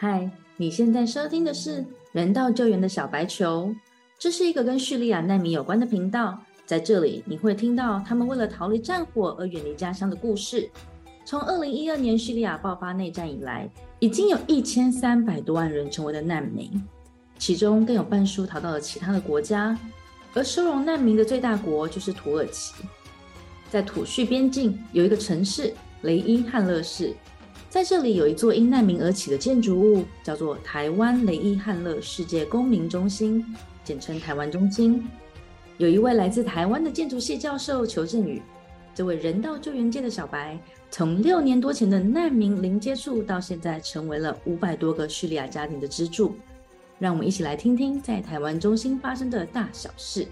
嗨，你现在收听的是人道救援的小白球，这是一个跟叙利亚难民有关的频道。在这里，你会听到他们为了逃离战火而远离家乡的故事。从二零一二年叙利亚爆发内战以来，已经有一千三百多万人成为了难民，其中更有半数逃到了其他的国家。而收容难民的最大国就是土耳其。在土叙边境有一个城市雷伊汉勒市。在这里有一座因难民而起的建筑物，叫做台湾雷伊汉勒世界公民中心，简称台湾中心。有一位来自台湾的建筑系教授裘振宇，这位人道救援界的小白，从六年多前的难民零接触，到现在成为了五百多个叙利亚家庭的支柱。让我们一起来听听在台湾中心发生的大小事。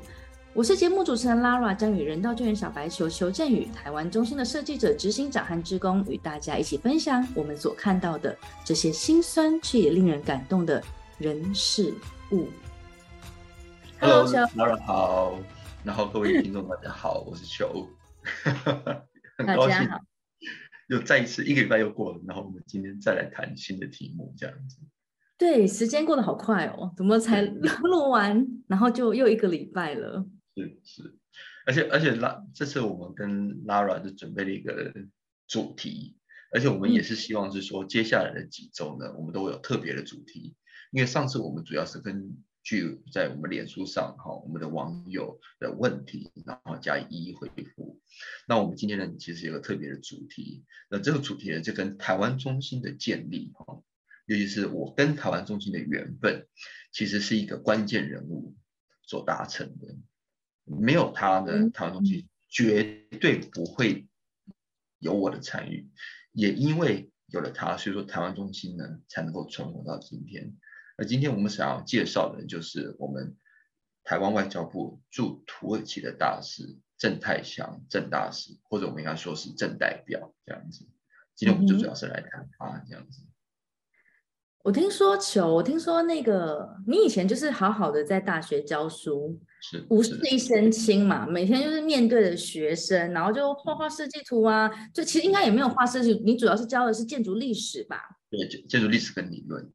我是节目主持人 Lara，将与人道救援小白球邱振宇、台湾中心的设计者、执行长和职工，与大家一起分享我们所看到的这些心酸却也令人感动的人事物。Hello，Lara 好，然后各位听众大家好，我是邱，很高兴又再一次一个礼拜又过了，然后我们今天再来谈新的题目，这样子。对，时间过得好快哦，怎么才 录完，然后就又一个礼拜了。是是，而且而且拉这次我们跟 Lara 就准备了一个主题，而且我们也是希望是说接下来的几周呢，我们都会有特别的主题。因为上次我们主要是根据在我们脸书上哈，我们的网友的问题，然后加以一一回复。那我们今天呢，其实有个特别的主题，那这个主题呢，就跟台湾中心的建立哈，尤其是我跟台湾中心的缘分，其实是一个关键人物所达成的。没有他的台湾中心，绝对不会有我的参与。也因为有了他，所以说台湾中心呢才能够存活到今天。而今天我们想要介绍的，就是我们台湾外交部驻土耳其的大使郑泰祥郑大使，或者我们应该说是郑代表这样子。今天我们就主要是来谈他这样子。我听说球，我听说那个你以前就是好好的在大学教书。无事一身轻嘛，每天就是面对着学生，然后就画画设计图啊，就其实应该也没有画设计，你主要是教的是建筑历史吧？对，建建筑历史跟理论，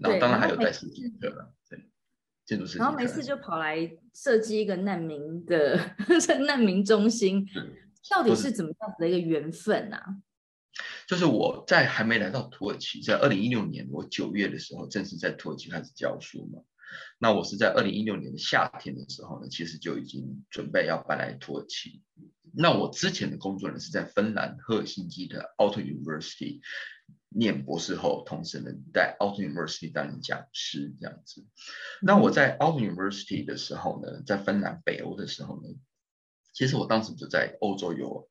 然后当然还有带设计课了，对，建筑设计。然后每次就跑来设计一个难民的 难民中心，到底是怎么样子的一个缘分啊？就是我在还没来到土耳其，在二零一六年我九月的时候，正式在土耳其开始教书嘛。那我是在二零一六年的夏天的时候呢，其实就已经准备要搬来土耳其。那我之前的工作呢是在芬兰赫尔辛基的 Aalto University 念博士后，同时呢在 Aalto University 担任讲师这样子。那我在 Aalto University 的时候呢，在芬兰北欧的时候呢，其实我当时就在欧洲有。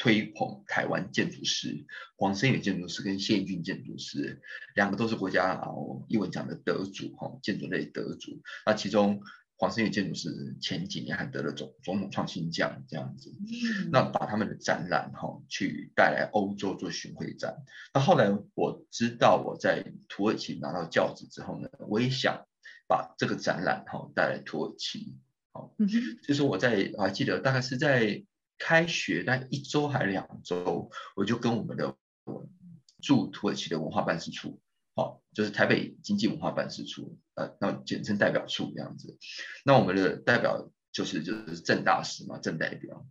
推捧台湾建筑师黄生远建筑师跟谢英俊建筑师，两个都是国家啊一文奖的得主哈，建筑类得主。那其中黄生远建筑师前几年还得了总总统创新奖这样子。那把他们的展览哈去带来欧洲做巡回展。那后来我知道我在土耳其拿到教职之后呢，我也想把这个展览哈带来土耳其。好，就是我在我还记得大概是在。开学那一周还两周，我就跟我们的驻土耳其的文化办事处，好，就是台北经济文化办事处，呃，那简称代表处这样子。那我们的代表就是就是郑大使嘛，郑代表。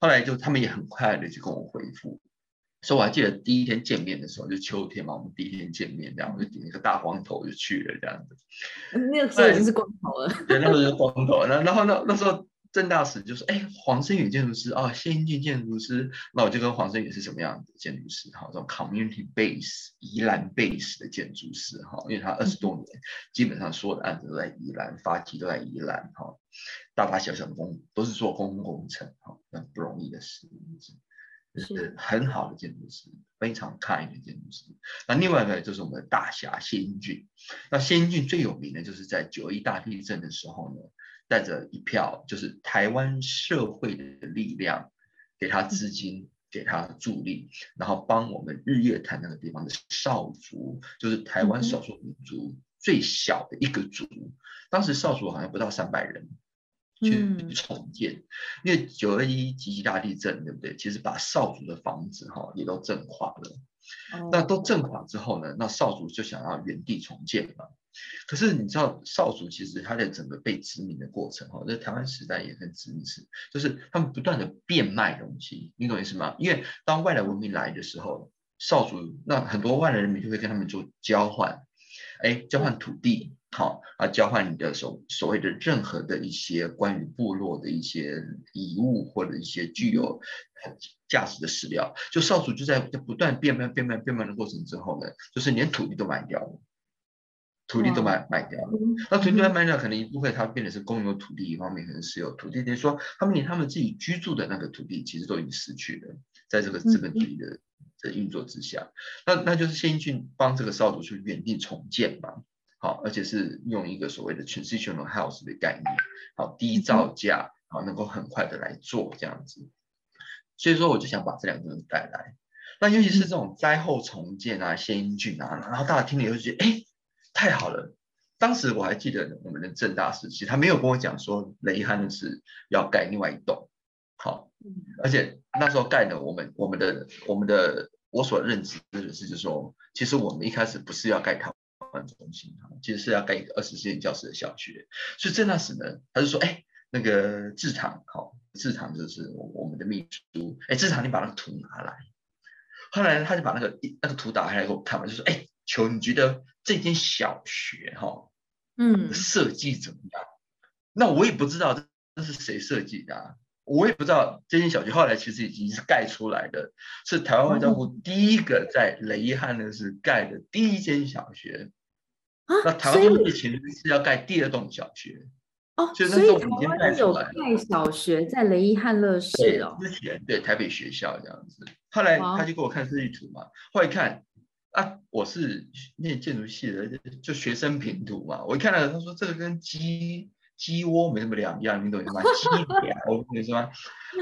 后来就他们也很快的就跟我回复，所以我还记得第一天见面的时候，就秋天嘛，我们第一天见面，这样我就顶一个大光头就去了这样子。那个时候已经是光头了。对，那时候是光头。那然后那那时候。郑大使就说：“哎，黄生宇建筑师啊，谢英俊建筑师，那我就跟黄生宇是什么样的建筑师？哈，这种 community base 宜兰 base 的建筑师，哈，因为他二十多年基本上所有的案子都在宜兰，发起都在宜兰，哈，大大小小的工都是做公共工程，哈，那不容易的事，就是很好的建筑师，非常 kind 的建筑师。那另外一个就是我们的大侠谢英俊，那谢英俊最有名的就是在九一大地震的时候呢。”带着一票就是台湾社会的力量，给他资金，给他助力，然后帮我们日月潭那个地方的少族，就是台湾少数民族最小的一个族，当时少族好像不到三百人，去重建。因为九二一级级大地震，对不对？其实把少族的房子哈也都震垮了。那都震垮之后呢，那少族就想要原地重建嘛。可是你知道少族其实他在整个被殖民的过程哈，在台湾时代也很殖民时，就是他们不断的变卖东西，你懂意思吗？因为当外来文明来的时候，少族那很多外来人民就会跟他们做交换，哎，交换土地。好啊，交换你的所所谓的任何的一些关于部落的一些遗物或者一些具有价值的史料，就少主就在在不断变卖、变卖、变卖的过程之后呢，就是连土地都卖掉了，土地都卖卖掉了。那土地卖卖掉，可能一部分它变成是公有土地，一方面可能是有土地，等于说他们连他们自己居住的那个土地其实都已经失去了，在这个资本主义的的运作之下，那那就是先英俊帮这个少主去原地重建嘛。好，而且是用一个所谓的 transitional house 的概念，好，低造价，好，能够很快的来做这样子。所以说，我就想把这两个东西带来。那尤其是这种灾后重建啊，先英俊啊，然后大家听了以后觉得，哎，太好了。当时我还记得我们的正大时期，他没有跟我讲说雷汉是要盖另外一栋，好，而且那时候盖的，我们我们的我们的我所认知的是，就是说，其实我们一开始不是要盖它。中心哈，其实是要盖一个二十四年教室的小学，所以郑大使呢，他就说，哎，那个志堂，好，志堂就是我我们的秘书，哎，志堂，你把那个图拿来。后来他就把那个那个图打开来给我看嘛，就说，哎，球你觉得这间小学哈，嗯，设计怎么样？那我也不知道这是谁设计的。我也不知道这间小学后来其实已经是盖出来的，是台湾外交部第一个在雷汉的是盖的第一间小学。那台湾目前是要盖第二栋小学。哦，所以台湾有盖小学在雷伊汉乐市哦。之前对台北学校这样子，后来他就给我看设计图嘛，后来看啊，我是念建筑系的，就学生评图嘛，我一看到他说这个跟鸡。鸡窝没什么两样，你懂吗？鸡 寮，你说吗？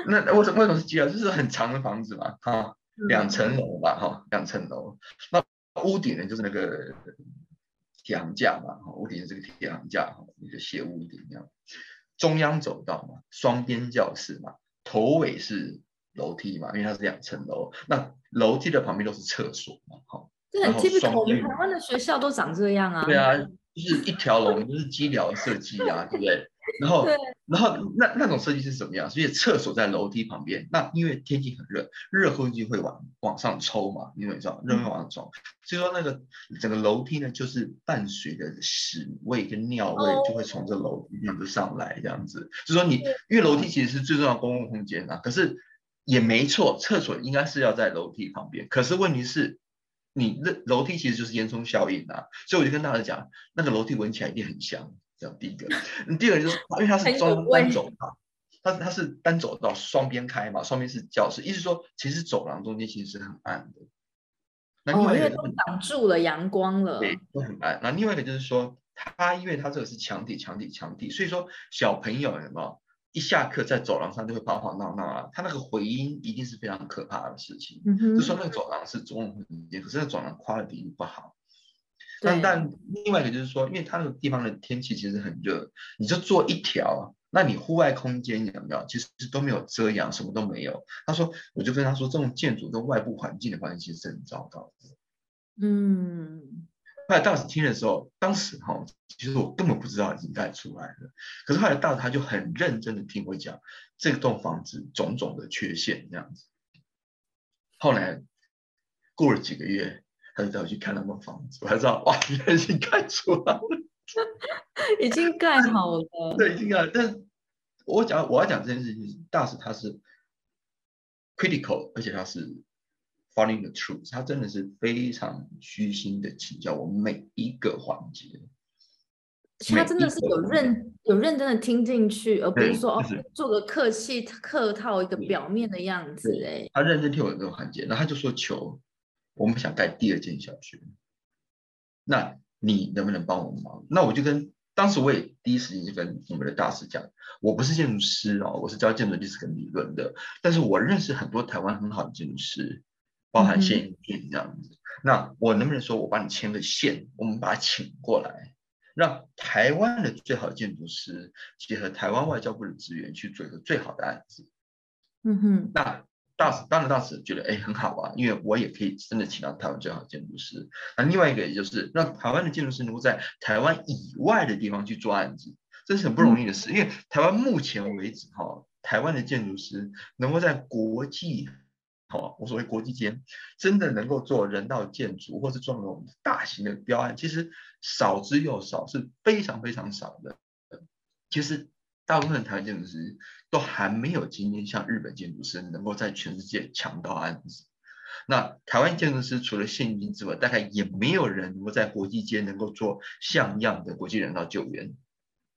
那为什么为什么是鸡寮？就是很长的房子嘛，哈，两层楼吧，哈，两层楼。那屋顶呢，就是那个铁行架嘛，哈，屋顶是这个铁行架，哈，一个斜屋顶这样。中央走道嘛，双边教室嘛，头尾是楼梯嘛，因为它是两层楼。那楼梯的旁边都是厕所嘛，哈。这很 typical，我们台湾的学校都长这样啊。对啊。就是一条龙，就是机疗设计啊，对不对？然后，然后那那种设计是什么样？所以厕所在楼梯旁边，那因为天气很热，热空气会往往上抽嘛，你知道，热会往上抽，所以说那个整个楼梯呢，就是伴随着屎味跟尿味就会从这楼梯面就上来，这样子。就说你，因为楼梯其实是最重要的公共空间啊，可是也没错，厕所应该是要在楼梯旁边，可是问题是。你那楼梯其实就是烟囱效应啊，所以我就跟大家讲，那个楼梯闻起来一定很香。这样第一个，第二个就是，因为它是双单走道，它它是单走道，双边开嘛，双边是教室，意思说其实走廊中间其实是很暗的。那另外一个都挡住了阳光了，对，都很暗。那另外一个就是说，它因为它这个是墙体，墙体，墙体，所以说小朋友什么。一下课在走廊上就会跑跑闹闹啊，他那个回音一定是非常可怕的事情。就说那个走廊是中空间，可是那走廊夸的底不好。但但另外一个就是说，因为它那个地方的天气其实很热，你就做一条，那你户外空间有没有？其实都没有遮阳，什么都没有。他说，我就跟他说，这种建筑跟外部环境的关系是很糟糕的。嗯。后来大使听的时候，当时哈，其实我根本不知道已经盖出来了。可是后来大使他就很认真的听我讲这栋房子种种的缺陷这样子。后来过了几个月，他就带我去看那栋房子，我才知道哇，原来已经盖出来了，已经盖好了。对，已经盖。但我讲我要讲这件事情，大使他是 critical，而且他是。Following the truth，他真的是非常虚心的请教我每一个环节。他真的是有认有认真的听进去，而不是说哦做个客气客套一个表面的样子。哎，他认真听我这个环节，那他就说求我们想盖第二间小学，那你能不能帮我忙？那我就跟当时我也第一时间就跟我们的大师讲，我不是建筑师哦，我是教建筑历史跟理论的，但是我认识很多台湾很好的建筑师。包含现金这样子，那我能不能说我帮你牵个线，我们把他请过来，让台湾的最好的建筑师结合台湾外交部的资源去做一个最好的案子？嗯哼，那大使当然大使觉得哎很好啊，因为我也可以真的请到台湾最好的建筑师。那另外一个也就是让台湾的建筑师能够在台湾以外的地方去做案子，这是很不容易的事。因为台湾目前为止哈，台湾的建筑师能够在国际，好，我所谓国际间真的能够做人道建筑或是做那种大型的标案，其实少之又少，是非常非常少的。其实。大部分台湾建筑师都还没有今天像日本建筑师能够在全世界抢到案子。那台湾建筑师除了现金之外，大概也没有人能够在国际间能够做像样的国际人道救援，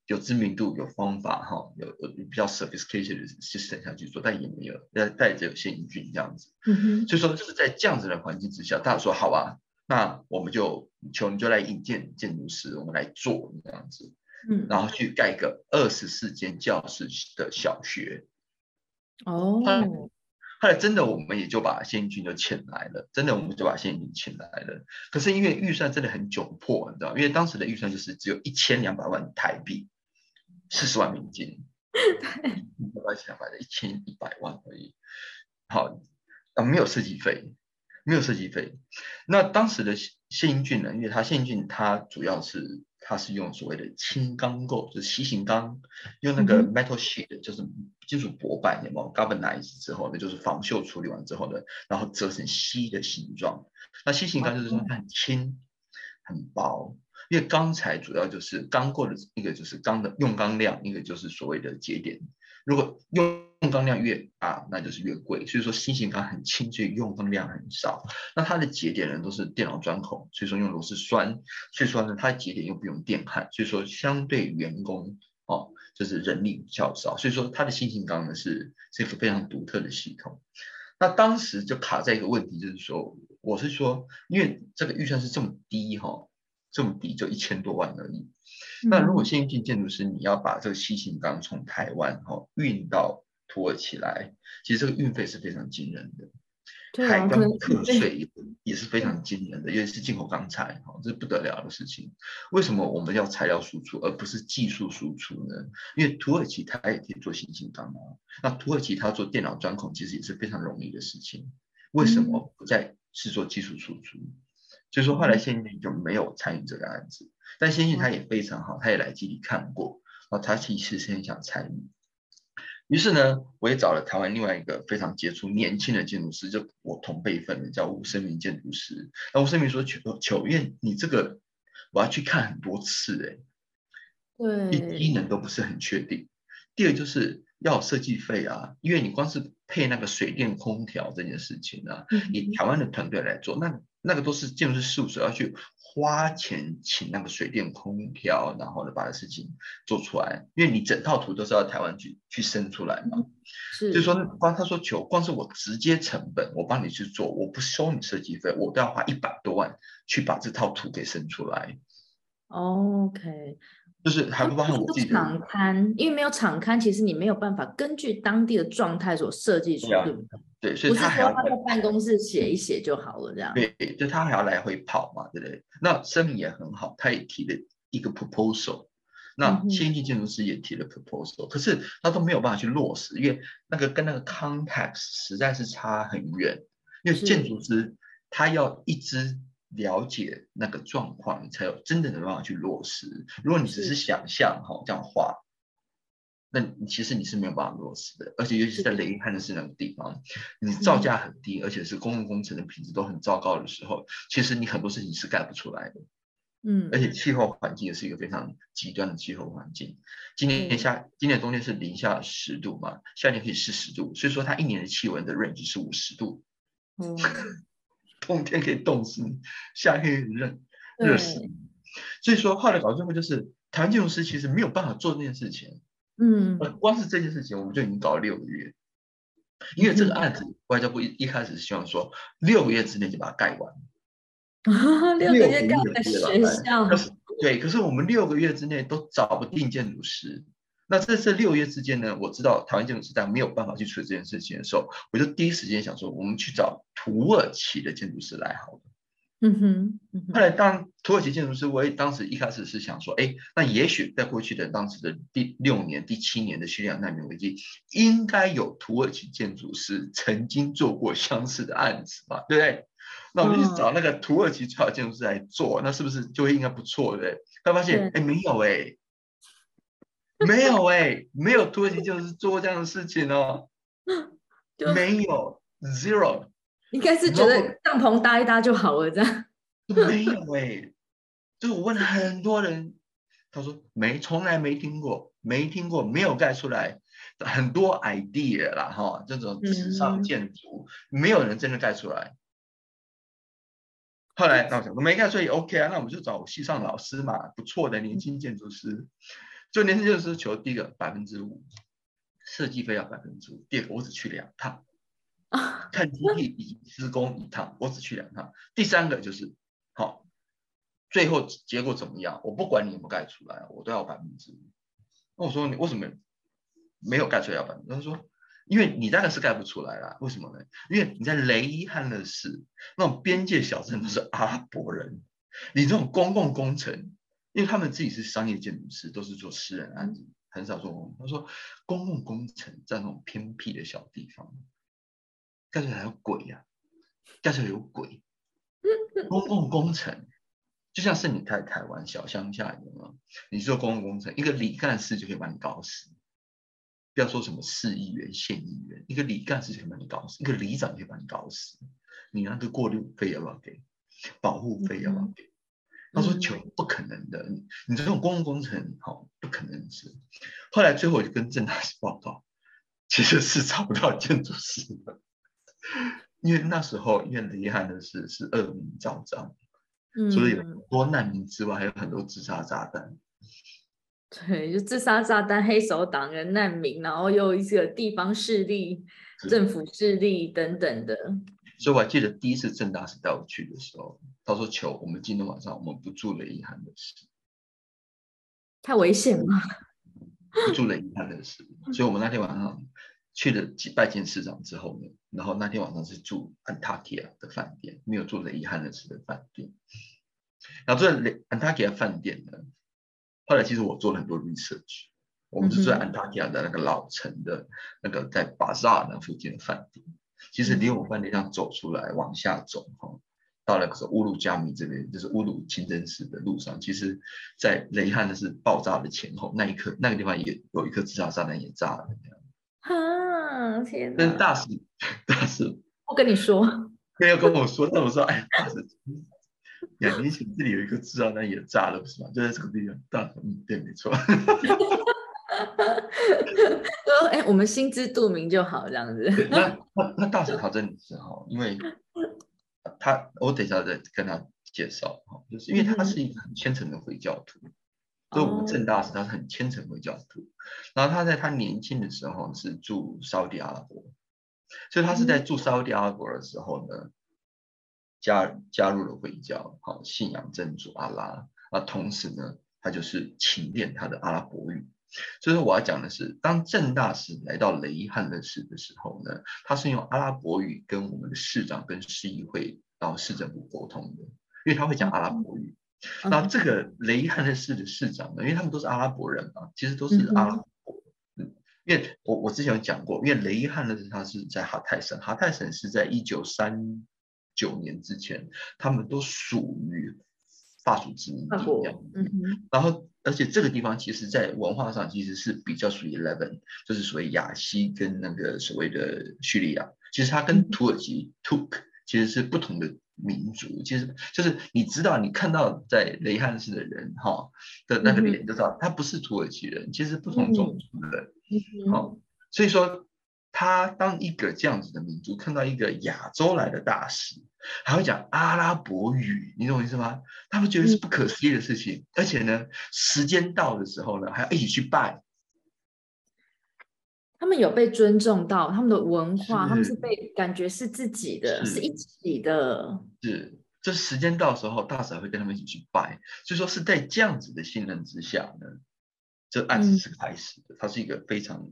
有知名度、有方法哈，有有比较 sophisticated 的 system 下去做，但也没有要带着有现金这样子。嗯哼。所以说就是在这样子的环境之下，大家说好吧，那我们就求你就来引荐建筑师，我们来做这样子。嗯，然后去盖个二十四间教室的小学，哦，后来真的我们也就把谢英就请来了，真的我们就把谢英请来了。可是因为预算真的很窘迫，你知道，因为当时的预算就是只有一千两百万台币，四十万美金，对，百千两百的一千一百万而已。好，啊，没有设计费，没有设计费。那当时的谢英俊呢？因为他谢英俊他主要是。他是用所谓的轻钢构，就是楔形钢，用那个 metal sheet，就是金属薄板，有没有 galvanize 之后呢，就是防锈处理完之后呢，然后折成锡的形状。那楔形钢就是说它很轻、很薄，因为钢材主要就是钢构的一个就是钢的用钢量，一个就是所谓的节点。如果用用钢量越大，那就是越贵。所以说新型钢很轻，所以用钢量很少。那它的节点呢都是电脑钻孔，所以说用螺丝栓。所以说呢，它的节点又不用电焊，所以说相对员工哦，就是人力较少。所以说它的新型钢呢是是一个非常独特的系统。那当时就卡在一个问题，就是说，我是说，因为这个预算是这么低哈。这么低就一千多万而已。那如果先进建筑师你要把这个新型钢从台湾哈运到土耳其来，其实这个运费是非常惊人的，海钢课税也是非常惊人的，尤其是进口钢材哈，这是不得了的事情。为什么我们要材料输出而不是技术输出呢？因为土耳其它也可以做新型钢啊，那土耳其它做电脑钻孔其实也是非常容易的事情，为什么不再是做技术输出？所以说后来先进就没有参与这个案子，但先进他也非常好，他也来基地看过，哦，他其实是很想参与。于是呢，我也找了台湾另外一个非常杰出年轻的建筑师，就我同辈分的，叫吴生明建筑师。那吴生明说：“求求愿，你这个我要去看很多次，哎，对，一能都不是很确定。第二就是要设计费啊，因为你光是配那个水电空调这件事情啊，以台湾的团队来做，那。”那个都是建筑师事务所要去花钱请那个水电空调，然后呢把事情做出来，因为你整套图都是要台湾去去生出来嘛。是，就说光他说求，光是我直接成本，我帮你去做，我不收你设计费，我都要花一百多万去把这套图给生出来。OK。就是还不包含我自己的场刊，因为没有场刊，其实你没有办法根据当地的状态所设计出，对不对？对，所以他还要在办公室写一写就好了，这样。对，就他还要来回跑嘛，对不对？那声明也很好，他也提了一个 proposal，那先进建筑师也提了 proposal，可是他都没有办法去落实，因为那个跟那个 context 实在是差很远，因为建筑师他要一支。了解那个状况，你才有真正的办法去落实。如果你只是想象哈这样画，那你其实你是没有办法落实的。而且尤其是在雷汉的是那个地方，你造价很低，而且是公共工程的品质都很糟糕的时候，其实你很多事情是盖不出来的。嗯，而且气候环境也是一个非常极端的气候环境。今年夏，今年冬天是零下十度嘛，夏天可以四十度，所以说它一年的气温的 range 是五十度。嗯。冬天可以冻死你，夏天热热死你。所以说，后来搞最后就是台湾建筑师其实没有办法做这件事情。嗯，光是这件事情我们就已经搞了六个月，因为这个案子外交部一一开始是希望说六个月之内就把它盖完。啊六个月盖个学校？对，可是我们六个月之内都找不定建筑师。那在这六月之间呢，我知道台湾建筑师在没有办法去处理这件事情的时候，我就第一时间想说，我们去找土耳其的建筑师来好了。嗯哼。后来当土耳其建筑师，我也当时一开始是想说，哎，那也许在过去的当时的第六年、第七年的叙利亚难民危机，应该有土耳其建筑师曾经做过相似的案子吧，对不对？那我们去找那个土耳其最好建筑师来做，那是不是就会应该不错，对不对？他发现，哎，没有哎，没有哎，没有土耳其建筑师做过这样的事情哦，没有，zero，应该是觉得帐篷搭一搭就好了，这样。没有哎，就是我问了很多人，他说没，从来没听过，没听过，没有盖出来，很多 idea 啦哈，这种纸上建筑，没有人真的盖出来。后来那我想，没盖出来 OK 啊，那我们就找系上老师嘛，不错的年轻建筑师，就年轻建筑师求第一个百分之五，设计费要百分之五，第二个我只去两趟，看基地以施工一趟，我只去两趟，第三个就是。好，最后结果怎么样？我不管你有没有盖出来，我都要百分之五。那我说你为什么没有盖出来要百分之？他说，因为你大概是盖不出来了。为什么呢？因为你在雷伊汉勒市那种边界小镇都是阿拉伯人，你这种公共工程，因为他们自己是商业建筑师，都是做私人案子，很少做公。他说公共工程在那种偏僻的小地方，盖起来有鬼呀，盖起来有鬼。公共工程就像是你在台湾小乡下，有没有？你做公共工程，一个李干事就可以把你搞死。不要说什么市议员、县议员，一个李干事就可以把你搞死，一个里长就可以把你搞死。你那个过路费要不要给？保护费要不要给？他说：“求不可能的，你你这种公共工程，好不可能是。”后来最后我就跟郑大师报告，其实是找不到建筑师的。因为那时候，因为遗憾的是，是恶名昭彰，除了有很多难民之外，还有很多自杀炸弹。对，就自杀炸弹、黑手党人、难民，然后又一些地方势力、政府势力等等的。所以我还记得第一次郑大师带我去的时候，他说：“求我们今天晚上我们不住雷汉的事，太危险了，不住雷汉的事。”所以，我们那天晚上。去了几拜见市长之后呢，然后那天晚上是住安塔基亚的饭店，没有住雷遗憾的事的饭店。然后住在安塔基亚饭店呢，后来其实我做了很多 research，我们是住在安塔基亚的那个老城的那个在巴扎那附近的饭店。其实离我们饭店上走出来往下走哈，到了个乌鲁加米这边，就是乌鲁清真寺的路上，其实，在雷汉的是爆炸的前后那一刻，那个地方也有一颗自杀炸弹也炸了。啊天！但是大使，大使，我跟你说，没有跟我说，但我说，哎，大使，两年前这里有一个自杀弹也炸了，不是吗？就在这个地方。大使，嗯，对，没错。说，哎，我们心知肚明就好，这样子。那那那大使他真的是哈，因为 他，我等一下再跟他介绍哈，就是因为他是一个很虔诚的回教徒。所以我们郑大师他是很虔诚回教徒，然后他在他年轻的时候是住沙特阿拉伯，所以他是在住沙特阿拉伯的时候呢，加加入了回教，好信仰真主阿拉，啊，同时呢，他就是勤练他的阿拉伯语。所以说我要讲的是，当郑大使来到雷伊汉勒市的时候呢，他是用阿拉伯语跟我们的市长跟市议会然后市政府沟通的，因为他会讲阿拉伯语。那这个雷伊汉的市的市长呢？因为他们都是阿拉伯人嘛，其实都是阿拉伯。嗯，因为我我之前有讲过，因为雷伊汉的是他是在哈泰省，哈泰省是在一九三九年之前，他们都属于法属殖民地这样。嗯然后，而且这个地方其实在文化上其实是比较属于 Eleven，就是属于亚西跟那个所谓的叙利亚，其实它跟土耳其 Turk 其实是不同的。民族。其实就是你知道，你看到在雷汉市的人哈的那个脸就知道他不是土耳其人，其实不同种族的，好，所以说他当一个这样子的民族看到一个亚洲来的大使，还会讲阿拉伯语，你懂我意思吗？他们觉得是不可思议的事情，而且呢，时间到的时候呢，还要一起去拜。他们有被尊重到，他们的文化，他们是被感觉是自己的，是一起的。是，这时间到时候，大使会跟他们一起去拜，所以说是在这样子的信任之下呢，这案子是开始的。它是一个非常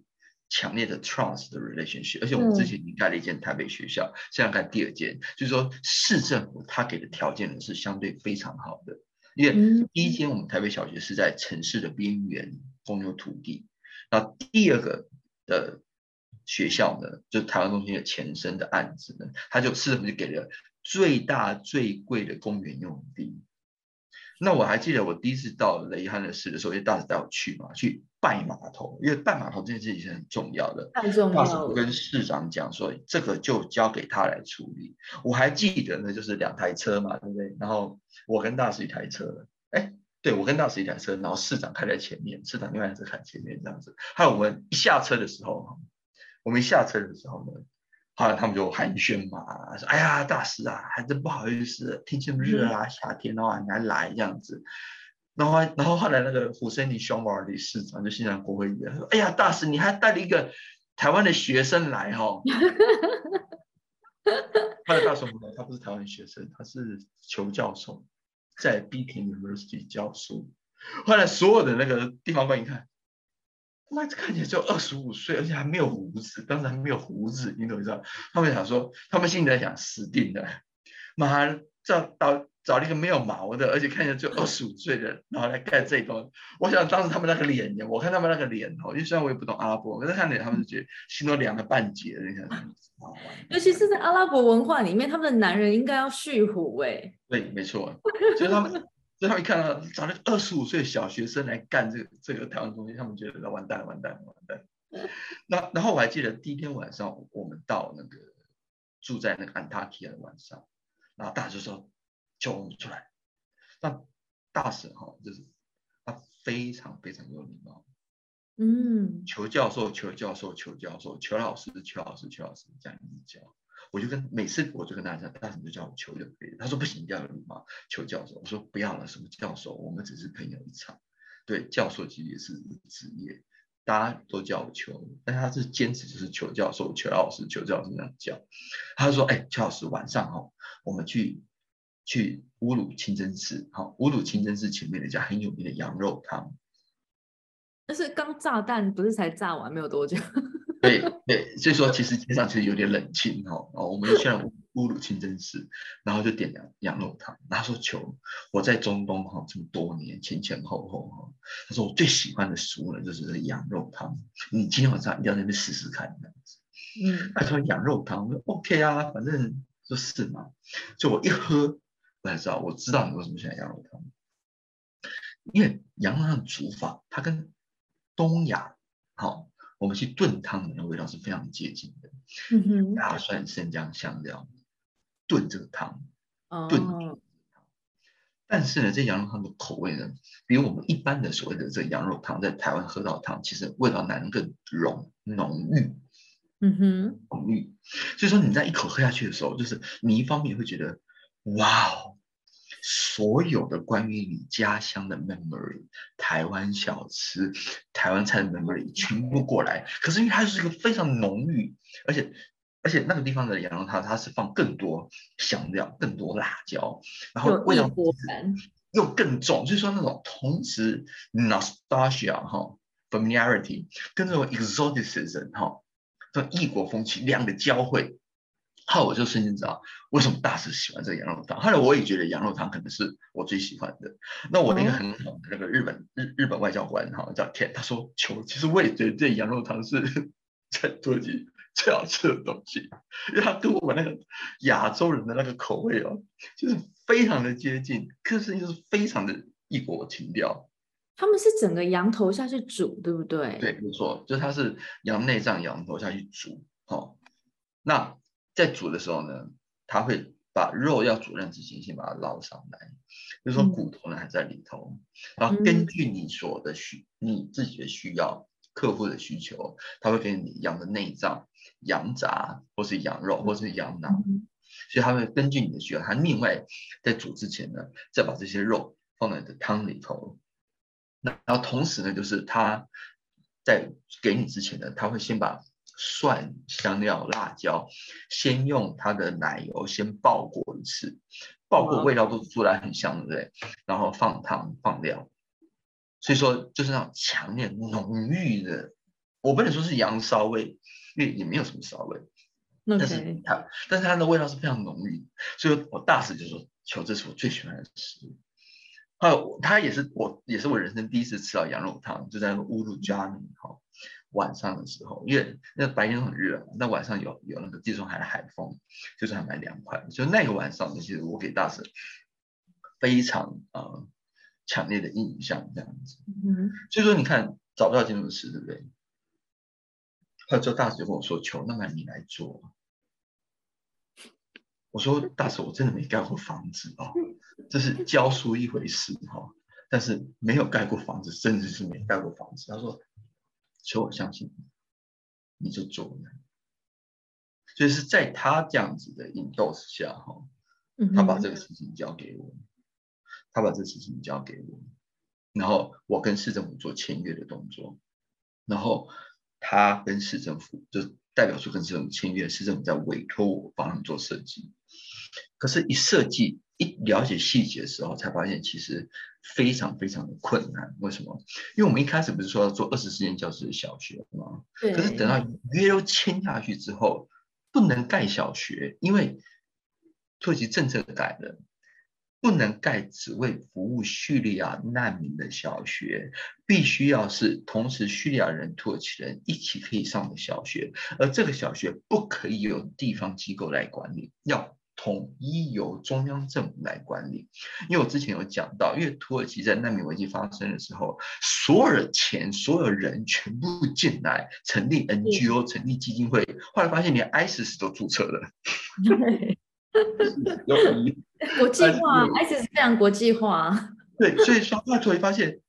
强烈的 trust 的 relationship，而且我们之前已经盖了一间台北学校，现在盖第二间，就是说市政府他给的条件呢是相对非常好的。因为第一间我们台北小学是在城市的边缘，公有土地。那第二个的学校呢，就是台湾中心的前身的案子呢，他就市政府就给了最大最贵的公园用地。那我还记得我第一次到雷汉的市的时候，因为大使带我去嘛，去拜码头，因为拜码头这件事情是很重要的。太重要了。跟市长讲说，这个就交给他来处理。我还记得呢，就是两台车嘛，对不对？然后我跟大使一台车，哎，对我跟大使一台车，然后市长开在前面，市长另外一台车开前面这样子。还有我们一下车的时候，我们一下车的时候呢。后来他们就寒暄嘛，说：“哎呀，大师啊，还真不好意思，天气那么热啊，夏天的话你还来这样子。”然后，然后后来那个胡森尼熊尔理事长就欣赏国会议员说：“哎呀，大师，你还带了一个台湾的学生来哈？” 他的大叔不他不是台湾学生，他是邱教授，在 Beacon University 教书。后来所有的那个地方官一看。那看起来就二十五岁，而且还没有胡子，当时还没有胡子，你懂不知道？他们想说，他们心里在想，死定了，妈，找找找了一个没有毛的，而且看起来就二十五岁的，然后来盖这栋。我想当时他们那个脸，我看他们那个脸哦，因为虽然我也不懂阿拉伯，可是看脸，他们就觉得心都凉了半截。你想，尤其是在阿拉伯文化里面，他们的男人应该要蓄胡哎。对，没错，就是他们。所以他们一看到找了二十五岁的小学生来干这个这个台湾中心，他们觉得完蛋完蛋完蛋。那然后我还记得第一天晚上，我们到那个住在那个安塔基亚的晚上，然后大使说叫我们出来。那大使哈就是他非常非常有礼貌，嗯，求教授求教授求教授求老师求老师求老师这样一直教。我就跟每次我就跟大家讲，大婶就叫我求就可以了。他说不行，要有礼貌，求教授。我说不要了，什么教授？我们只是朋友一场。对，教授其实也是职业，大家都叫我求，但他是坚持就是求教授、求老师、求教授这样叫。他说：“哎，邱老师，晚上哈，我们去去乌鲁清真寺，好，乌鲁清真寺前面的一家很有名的羊肉汤。但是刚炸弹不是才炸完没有多久。”对对，所以说其实街上其实有点冷清哈，哦，我们就去了乌鲁清真寺，然后就点羊羊肉汤。他说：“求我在中东哈这么多年前前后后哈，他说我最喜欢的食物呢就是羊肉汤，你今天晚上一定要那边试试看这样子。”嗯，他说羊肉汤，我说 OK 啊，反正就是嘛。就我一喝，我才知道，我知道你为什么喜欢羊肉汤，因为羊肉汤的煮法它跟东亚好。我们去炖汤的那味道是非常接近的，嗯哼，大蒜、生姜、香料炖这个汤，炖但是呢，这羊肉汤的口味呢，比我们一般的所谓的这羊肉汤，在台湾喝到汤，其实味道难更浓浓郁，嗯哼，浓郁。所以说你在一口喝下去的时候，就是你一方面会觉得，哇哦。所有的关于你家乡的 memory，台湾小吃、台湾菜的 memory 全部过来。可是因为它是一个非常浓郁，而且而且那个地方的羊肉汤，它是放更多香料、更多辣椒，然后味道又更重。所以说那种同时 nostalgia 哈，familiarity 跟这种 exoticism 哈，这种异国风情两个交汇。后来我就瞬间知道为什么大师喜欢这个羊肉汤。后来我也觉得羊肉汤可能是我最喜欢的。那我那个很好的那个日本日日本外交官哈叫田，他说：“求，其实我也觉得这羊肉汤是 在土耳其最好吃的东西，因为它跟我们那个亚洲人的那个口味哦，就是非常的接近，可是就是非常的异国情调。他们是整个羊头下去煮，对不对？对，没错，就是它是羊内脏、羊头下去煮。哦，那。在煮的时候呢，他会把肉要煮烂之前先把它捞上来，就是说骨头呢还在里头，然后根据你所的需你自己的需要、客户的需求，他会给你羊的内脏、羊杂或是羊肉或是羊脑，所以他会根据你的需要，他另外在煮之前呢，再把这些肉放在你的汤里头，那然后同时呢，就是他在给你之前呢，他会先把。蒜、香料、辣椒，先用它的奶油先爆过一次，爆过味道都出来很香，对不对？然后放糖放料，所以说就是那种强烈浓郁的，我不能说是羊骚味，因为也没有什么骚味，但是它但是它的味道是非常浓郁，所以我大使就说：求这是我最喜欢的食物。还有他也是我也是我人生第一次吃到羊肉汤，就在乌鲁加米哈晚上的时候，因为那白天很热，那晚上有有那个地中海的海风，就是还蛮凉快。就那个晚上，其实我给大婶非常呃强烈的印象，这样子。嗯，所以说你看找不到建筑师，对不对？后来之后大婶就跟我说：“求，那么你来做。”我说：“大婶，我真的没盖过房子哦。”这是教书一回事哈，但是没有盖过房子，甚至是没盖过房子。他说：“求我相信你，你就做了。”所以是在他这样子的引导之下哈，他把这个事情交给我，他把这个事情交给我，然后我跟市政府做签约的动作，然后他跟市政府就代表说跟市政府签约，市政府在委托我帮他们做设计，可是，一设计。一了解细节的时候，才发现其实非常非常的困难。为什么？因为我们一开始不是说要做二十四间教室的小学吗？对。可是等到约都签下去之后，不能盖小学，因为土耳其政策改了，不能盖只为服务叙利亚难民的小学，必须要是同时叙利亚人、土耳其人一起可以上的小学，而这个小学不可以由地方机构来管理，要。统一由中央政府来管理，因为我之前有讲到，因为土耳其在难民危机发生的时候，所有的钱、所有人全部进来，成立 NGO、成立基金会，后来发现连 ISIS 都注册了。对，国际化，ISIS 非常国际化。对，所以说后来突然发现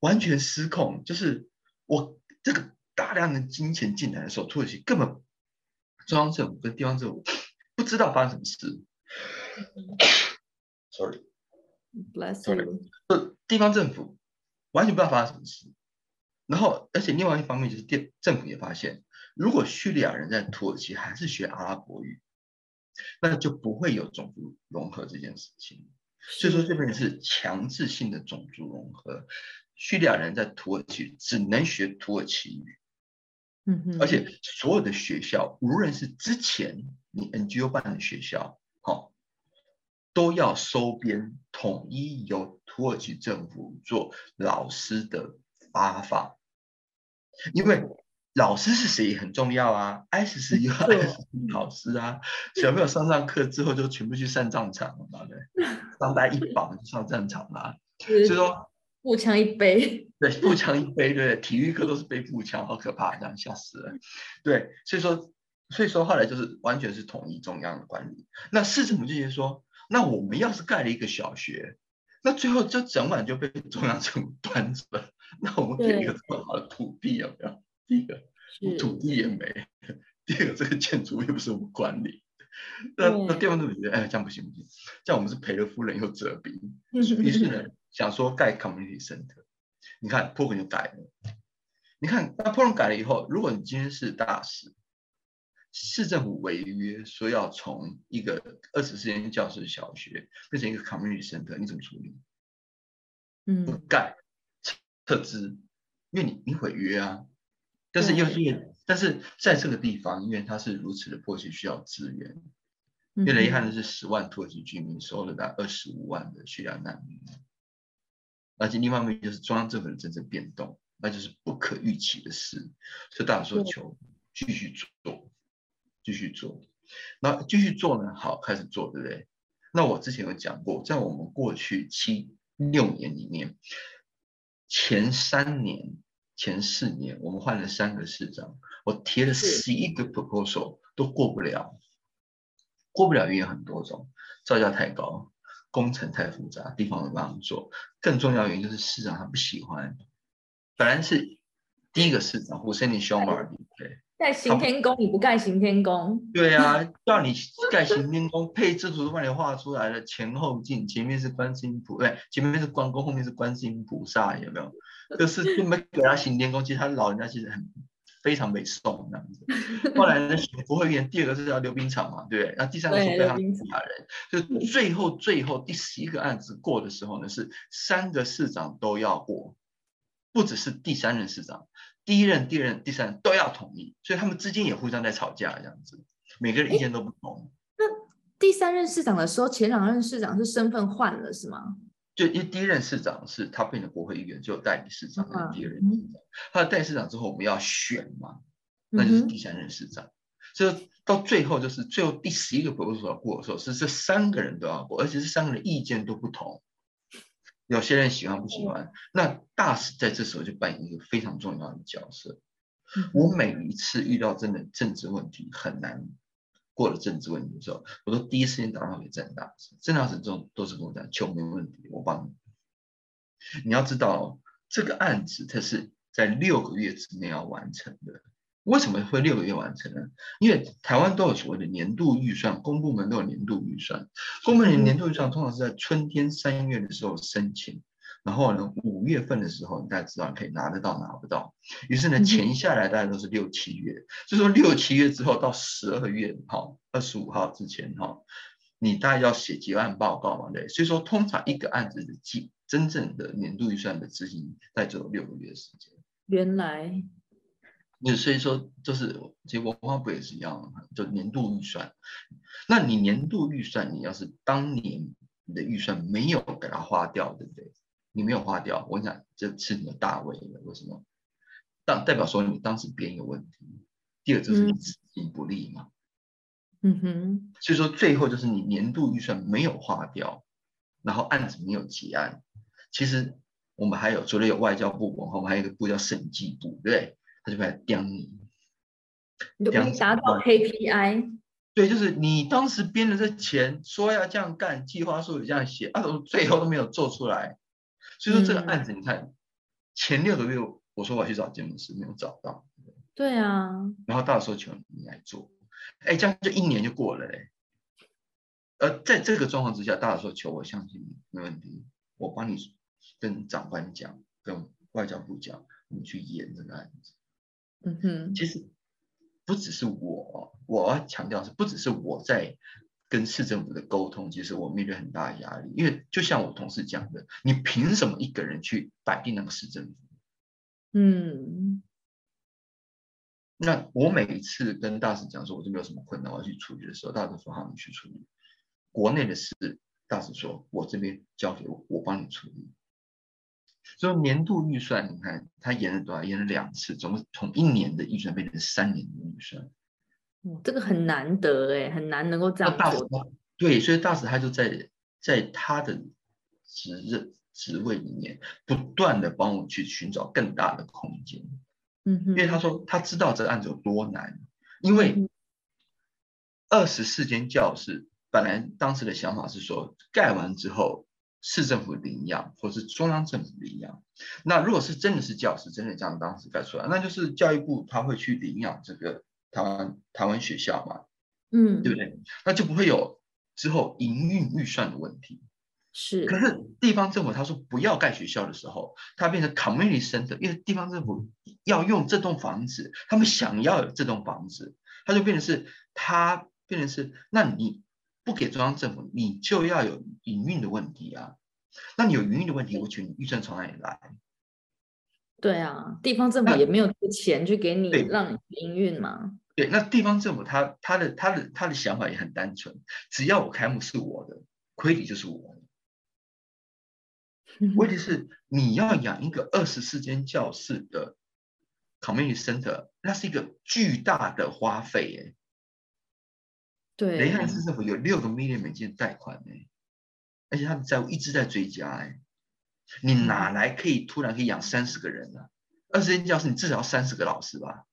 完全失控，就是我这个大量的金钱进来的时候，土耳其根本中央政府跟地方政府。不知道发生什么事，sorry，bless you。呃，地方政府完全不知道发生什么事，然后，而且另外一方面就是电政府也发现，如果叙利亚人在土耳其还是学阿拉伯语，那就不会有种族融合这件事情。所以说这边是强制性的种族融合，叙利亚人在土耳其只能学土耳其语。嗯而且所有的学校，无论是之前你 NGO 办的学校，好，都要收编统一由土耳其政府做老师的发放，因为老师是谁很重要啊，S 是有 S 老师啊，小朋友上上课之后就全部去上战场了嘛，对，上带一绑就上战场了，所以说。步枪一背，对，步枪一背，对，体育课都是背步枪，好可怕，这样吓死了。对，所以说，所以说后来就是完全是统一中央的管理。那市政府就觉得说，那我们要是盖了一个小学，那最后就整晚就被中央政府端走了。那我们给一个这么好的土地有没有？第一个土地也没，第二个这个建筑又不是我们管理。那那地方政府觉得，哎，这样不行不行，这样我们是赔了夫人又折兵。于是呢。想说盖 community center，你看破 o 就改了。你看那破 o 改了以后，如果你今天是大使，市政府违约说要从一个二十四间教室小学变成一个 community center，你怎么处理？嗯，盖撤资，因为你你毁约啊。但是又是但是在这个地方，因为它是如此的迫切需要资源，越来遗憾的是十万土耳其居民收了大概二十五万的叙利亚难民。而且另外一面就是中央政府的政策变动，那就是不可预期的事，所以大家说求继续做，继续做，那继续做呢？好，开始做，对不对？那我之前有讲过，在我们过去七六年里面，前三年、前四年，我们换了三个市长，我提了十一个 proposal 都过不了，过不了原因很多种，造价太高。工程太复杂，地方没办法做。更重要原因就是市长他不喜欢。本来是第一个市长胡森尼修马尔，对，盖行天宫你不盖行天宫？对啊，叫你盖行天宫，配置图都帮你画出来了，前后镜，前面是观世音菩，对，前面是关公，后面是观世音菩萨，有没有？就是 就没给他行天宫，其实他老人家其实很。非常被送这样子，后来呢不会演，第二个是叫溜冰场嘛，对不对？那第三个是非常吓人，就最后最后第十一个案子过的时候呢，是三个市长都要过，不只是第三任市长，第一任、第二任、第三任都要同意，所以他们之间也互相在吵架这样子，每个人意见都不同。那第三任市长的时候，前两任市长是身份换了是吗？就因为第一任市长是他变成国会议员，就代理市长，那第二任市长，他的代理市长之后我们要选嘛，那就是第三任市长。所以到最后就是最后第十一个 proposal 要过的时候，是这三个人都要过，而且这三个人意见都不同，有些人喜欢不喜欢。那大使在这时候就扮演一个非常重要的角色。我每一次遇到真的政治问题很难。过了政治问题的时候，我都第一时间打电话给郑大，郑大使这种都是跟我讲，球没问题，我帮你。你要知道，这个案子它是在六个月之内要完成的。为什么会六个月完成呢？因为台湾都有所谓的年度预算，公部门都有年度预算，公部门年度预算通常是在春天三月的时候申请。然后呢，五月份的时候，你大家知道可以拿得到拿不到。于是呢，钱下来大概都是六七月，所以说六七月之后到十二月，哈，二十五号之前，哈，你大概要写结案报告嘛，对。所以说，通常一个案子的计真正的年度预算的执行，大概只有六个月时间。原来，那所以说，就是其实文化部也是一样，就年度预算。那你年度预算，你要是当年你的预算没有给它花掉，对不对？你没有花掉，我跟你讲，这是你的大位了。为什么？当代表说你当时编有问题。第二就是你资金不利嘛。嗯哼。所以说最后就是你年度预算没有花掉，然后案子没有结案。其实我们还有除了有外交部，我们还有一个部叫审计部，对不对？他就来刁你。你都没达到 KPI。对，就是你当时编的这钱，说要这样干，计划书也这样写，啊，最后都没有做出来。所以说这个案子，你看前六个月，我说我要去找建筑师，没有找到。对啊。然后到时候求你来做，哎，这样就一年就过了嘞。而在这个状况之下，大家说求我相信你，没问题，我帮你跟长官讲，跟外交部讲，你去演这个案子。嗯哼。其实不只是我，我要强调是不只是我在。跟市政府的沟通，其实我面对很大的压力，因为就像我同事讲的，你凭什么一个人去摆定那个市政府？嗯，那我每一次跟大使讲说，我就没有什么困难，我要去处理的时候，大使说好，你去处理。国内的事，大使说我这边交给我，我帮你处理。所以年度预算，你看他延了多少？延了两次，总共从一年的预算变成三年的预算。这个很难得哎，很难能够这样做。对，所以大使他就在在他的职任职位里面，不断的帮我去寻找更大的空间。嗯，因为他说他知道这个案子有多难，因为二十四间教室，本来当时的想法是说盖完之后市政府领养，或是中央政府领养。那如果是真的是教室，真的这样当时盖出来，那就是教育部他会去领养这个。台湾台湾学校嘛，嗯，对不对？那就不会有之后营运预算的问题。是，可是地方政府他说不要盖学校的时候，它变成 community center，因为地方政府要用这栋房子，他们想要有这栋房子，它就变成是它变成是，那你不给中央政府，你就要有营运的问题啊。那你有营运的问题，我请你预算从哪里来？对啊，地方政府也没有这钱去给你让你营运嘛。对，那地方政府他他的他的他的想法也很单纯，只要我开幕是我的，亏底就是我的。问题是 你要养一个二十四间教室的 community center，那是一个巨大的花费哎。对，雷汉市政府有六个 million 美金贷款哎，而且他的债务一直在追加哎。你哪来可以突然可以养三十个人呢？二十间教室你至少要三十个老师吧，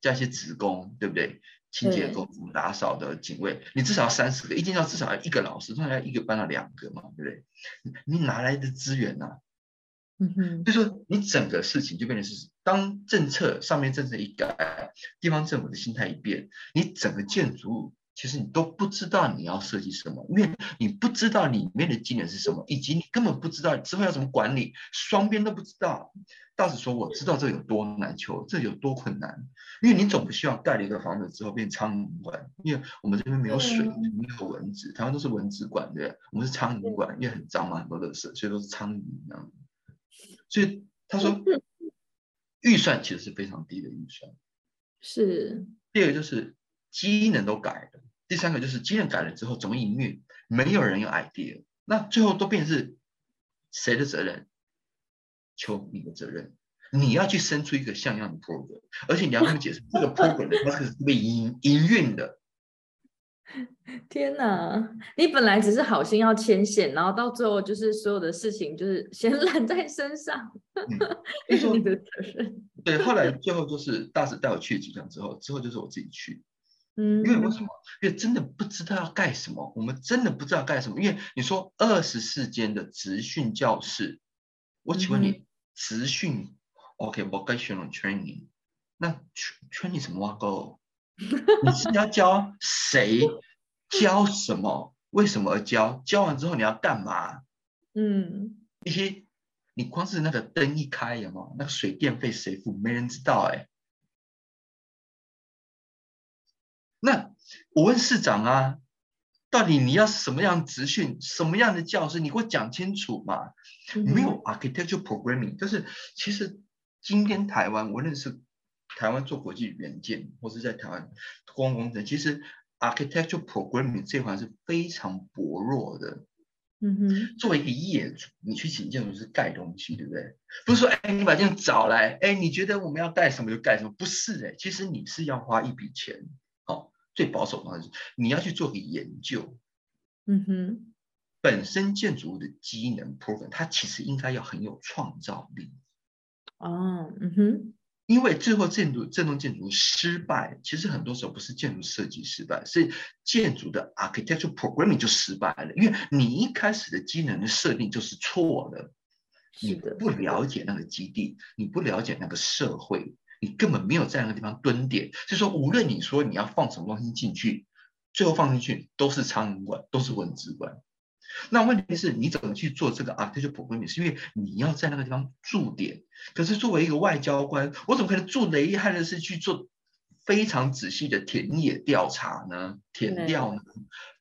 加一些职工，对不对？清洁工、打扫的警卫，你至少要三十个，一间教至少要一个老师，通常要一个班到两个嘛，对不对？你哪来的资源呢？嗯哼，就说你整个事情就变成是，当政策上面政策一改，地方政府的心态一变，你整个建筑物。其实你都不知道你要设计什么，因为你不知道里面的技能是什么，以及你根本不知道之后要怎么管理，双边都不知道。大使说我知道这有多难求，这有多困难，因为你总不希望盖了一个房子之后变苍蝇馆，因为我们这边没有水，没有蚊子，台湾都是蚊子馆，对我们是苍蝇馆，因为很脏嘛，很多垃圾，所以都是苍蝇这样。所以他说，预算其实是非常低的预算。是。第二个就是机能都改了。第三个就是机能改了之后怎么营运，没有人有 idea，那最后都变成是谁的责任？求你的责任。你要去生出一个像样的 program，而且你要跟他们解释 这个 program 它是被营营运的。天哪！你本来只是好心要牵线，然后到最后就是所有的事情就是先揽在身上，是你的责任。对，后来最后就是大使带我去几趟之后，之后就是我自己去。嗯，因为为什么？因为真的不知道要干什么，我们真的不知道干什么。因为你说二十四间的职训教室，我请问你，职训，OK，vocational training，那 training 什么挖沟？你是要教谁？教什么？为什么而教？教完之后你要干嘛？嗯，一些你光是那个灯一开，有吗？那个水电费谁付？没人知道哎。那我问市长啊，到底你要什么样职训，什么样的教师？你给我讲清楚嘛。没有 architecture programming，就是其实今天台湾，无论是台湾做国际软件，或是在台湾公共工程，其实 architecture programming 这环是非常薄弱的。嗯哼，作为一个业主，你去请建筑师盖东西，对不对？不是说哎，你把建筑找来，哎，你觉得我们要盖什么就盖什么？不是哎，其实你是要花一笔钱。好，最保守的方式，你要去做个研究。嗯哼。本身建筑物的机能它其实应该要很有创造力。哦，嗯哼，因为最后建筑这栋建筑失败，其实很多时候不是建筑设计失败，是建筑的 architectural programming 就失败了。因为你一开始的机能的设定就是错的，你不了解那个基地，你不了解那个社会，你根本没有在那个地方蹲点。就说无论你说你要放什么东西进去，最后放进去都是苍蝇馆，都是蚊子馆。那问题是，你怎么去做这个 architecture programming？是因为你要在那个地方驻点。可是作为一个外交官，我怎么可能驻雷汉的是去做非常仔细的田野调查呢？填调呢？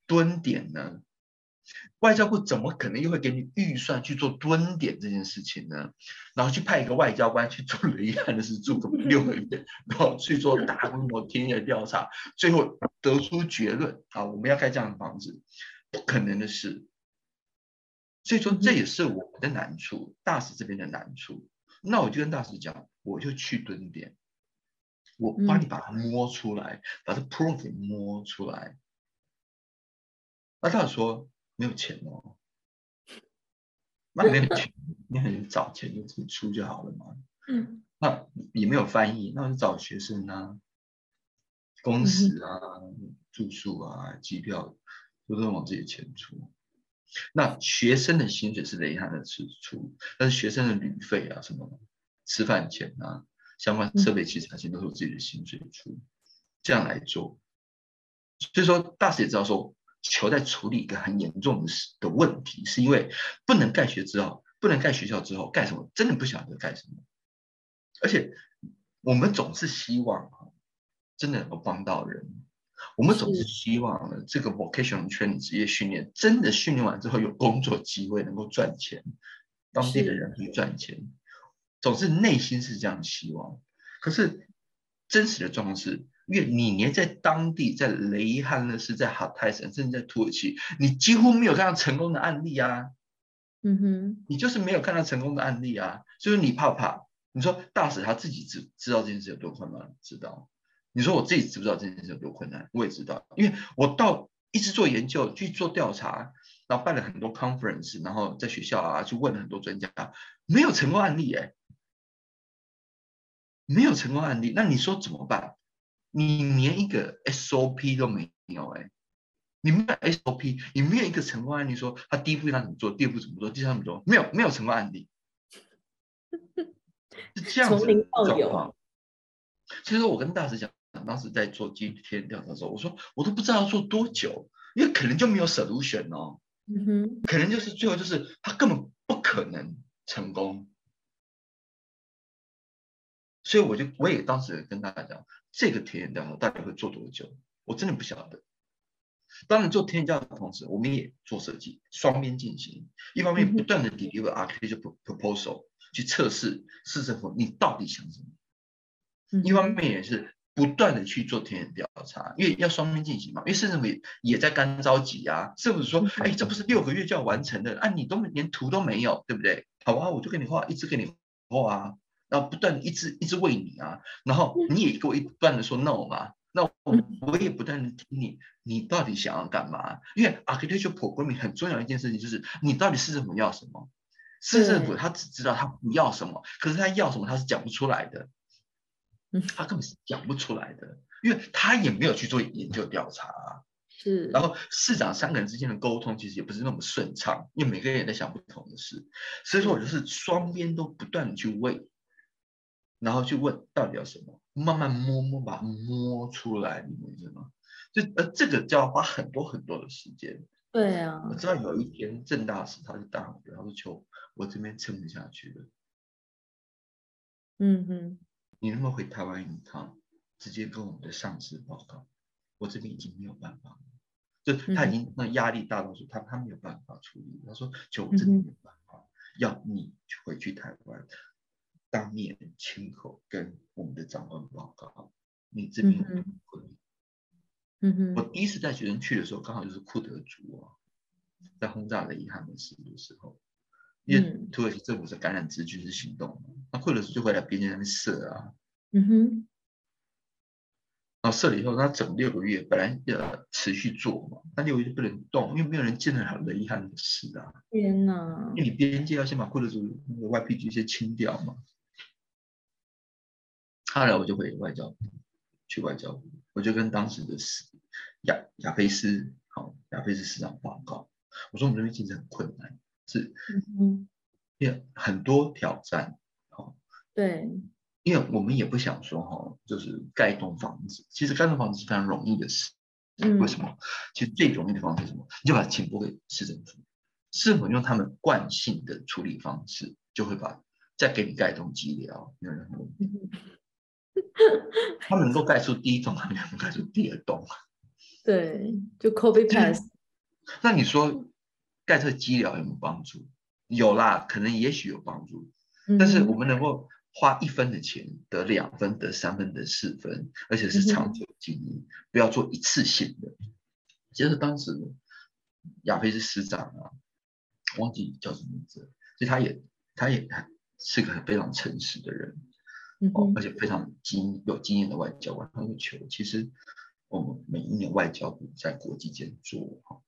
蹲点呢？外交部怎么可能又会给你预算去做蹲点这件事情呢？然后去派一个外交官去做雷汉的是住个六个月，然后去做大规模田野调查，最后得出结论啊，我们要盖这样的房子，不可能的事。所以说这也是我的难处，大使这边的难处。那我就跟大使讲，我就去蹲点，我帮你把它摸出来，把这 pro 给摸出来。那大使说没有钱哦，那没有钱，你很早钱就自己出就好了嘛。嗯。那也没有翻译，那我就找学生啊，工时啊、住宿啊、机票，都是往自己的钱出。那学生的薪水是雷汉的支出，但是学生的旅费啊、什么吃饭钱啊、相关设备器材钱都是我自己的薪水出，这样来做。所以说，大使也知道说，球在处理一个很严重的的问题，是因为不能盖学之后，不能盖学校之后，盖什么真的不晓得盖什么。而且我们总是希望啊，真的能够帮到人。我们总是希望呢，这个 vocational training 职业训练真的训练完之后有工作机会，能够赚钱，当地的人可以赚钱，总是内心是这样希望。可是真实的状况是，因为你连在当地，在雷汉呢，是在哈泰省，甚至在土耳其，你几乎没有看到成功的案例啊。嗯哼，你就是没有看到成功的案例啊。所以你怕不怕？你说大使他自己知知道这件事有多困难，知道。你说我自己知不知道这件事有多困难？我也知道，因为我到一直做研究，去做调查，然后办了很多 conference，然后在学校啊去问了很多专家，没有成功案例哎，没有成功案例，那你说怎么办？你连一个 SOP 都没有哎，你没有 SOP，你没有一个成功案例，说他第一步他怎么做，第二步怎么做，第三步怎么做，没有没有成功案例，是这样子状况。其实我跟大师讲。当时在做今天调查的时候，我说我都不知道要做多久，因为可能就没有 solution 哦，嗯哼，可能就是最后就是他根本不可能成功，所以我就我也当时跟大家讲，这个田野调查大概会做多久，我真的不晓得。当然做田野调查的同时，我们也做设计，双边进行，一方面不断的 deliver architecture proposal 去测试市政府你到底想什么，一方面也是。不断的去做田野调查，因为要双边进行嘛，因为市政府也在干着急啊。政府说，哎，这不是六个月就要完成的，啊，你都连图都没有，对不对？好啊，我就给你画，一直给你画啊，然后不断一直一直喂你啊，然后你也给我一不断的说 no 嘛，那我我也不断的听你，你到底想要干嘛？因为 architecture programming 很重要一件事情就是，你到底市政府要什么？市政府他只知道他不要什么，可是他要什么他是讲不出来的。他根本是讲不出来的，因为他也没有去做研究调查啊。是，然后市长三个人之间的沟通其实也不是那么顺畅，因为每个人也在想不同的事，所以说我就是双边都不断的去问，然后去问到底要什么，慢慢摸摸把它摸出来，你明白吗？就呃这个就要花很多很多的时间。对啊，我知道有一天郑大使他是大学，他说求我这边撑不下去了。嗯哼。你能不能回台湾一趟，直接跟我们的上司报告？我这边已经没有办法了，就他已经那压力大到说他他没有办法处理。他说：“求我真的没有办法，要你回去台湾，当面亲口跟我们的长官报告，你这边可以。”嗯哼，我第一次带学生去的时候，刚好就是库德族啊，在轰炸雷汉的时的时候。因为土耳其政府是感染直军事行动嘛，那库德族就会来边境那边射啊，嗯哼，然后射了以后，他整六个月本来要持续做嘛，那六个月不能动，因为没有人见得了雷汉的事啊。天哪！因为你边界要先把库德族那个 YPG 先清掉嘛。后来我就回外交部，去外交部，我就跟当时的市亚亚菲斯，好亚菲斯市长报告，我说我们这边竞争很困难。是，嗯，也很多挑战，好，对，因为我们也不想说哈，就是盖栋房子，其实盖栋房子是非常容易的事，嗯，为什么？其实最容易的方式是什么？你就把钱拨给市政府，市政府用他们惯性的处理方式，就会把再给你盖栋机疗，没有任何问题。他们能够盖出第一栋，他们能盖出第二栋，对，就 copy pass。那你说？盖这个基疗有没有帮助？有啦，可能也许有帮助。但是我们能够花一分的钱得两分、得三分、得四分，而且是长久经营，不要做一次性的。其实当时亚非是师长啊，忘记叫什么名字，所以他也他也是个非常诚实的人，哦，而且非常经有经验的外交官。他会求，其实我们每一年外交部在国际间做哈。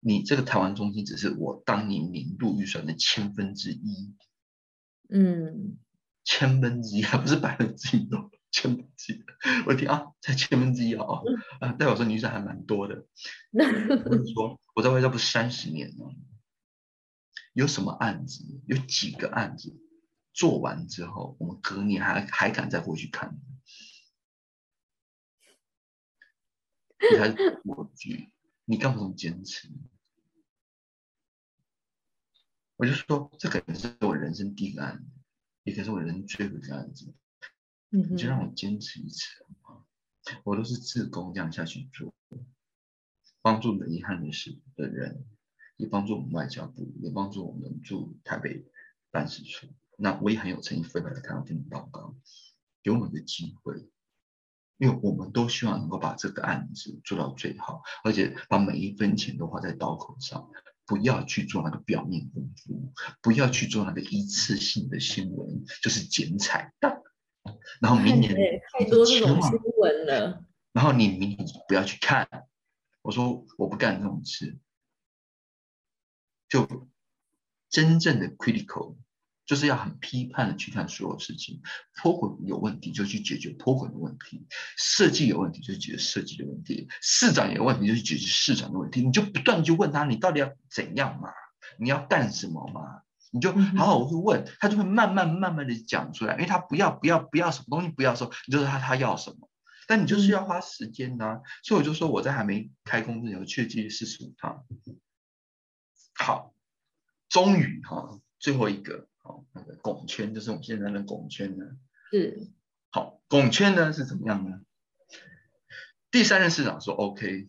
你这个台湾中心只是我当年年度预算的千分之一，嗯，千分之一还不是百分之一哦，千分之一。我听啊，才千分之一哦，啊，代表说你预算还蛮多的。我跟你说，我在外交部三十年了，有什么案子，有几个案子做完之后，我们隔年还还敢再回去看？你还是我去，你干嘛这么坚持？我就说，这可能是我人生第一个案子，也可能是我人生最后一个案子。你就让我坚持一次啊！我都是自工这样下去做，帮助了遗憾的事的人，也帮助我们外交部，也帮助我们驻台北办事处。那我也很有诚意分来台湾跟你报告，给我们的机会，因为我们都希望能够把这个案子做到最好，而且把每一分钱都花在刀口上。不要去做那个表面功夫，不要去做那个一次性的新闻，就是剪彩蛋。然后明年太多这种新闻了。然后你明年不要去看。我说我不干这种事，就真正的 critical。就是要很批判的去看所有事情，脱轨有问题就去解决脱轨的问题，设计有问题就解决设计的问题，市长有问题就去解决市长的问题，你就不断去问他，你到底要怎样嘛？你要干什么嘛？你就好好去问，他就会慢慢慢慢的讲出来，因为他不要不要不要什么东西不要说，你就说他他要什么，但你就是要花时间呐，所以我就说我在还没开工之前，我去了这四十五趟，好，终于哈最后一个。那个拱圈就是我们现在的拱圈呢，是好拱圈呢是怎么样呢？第三任市长说 OK，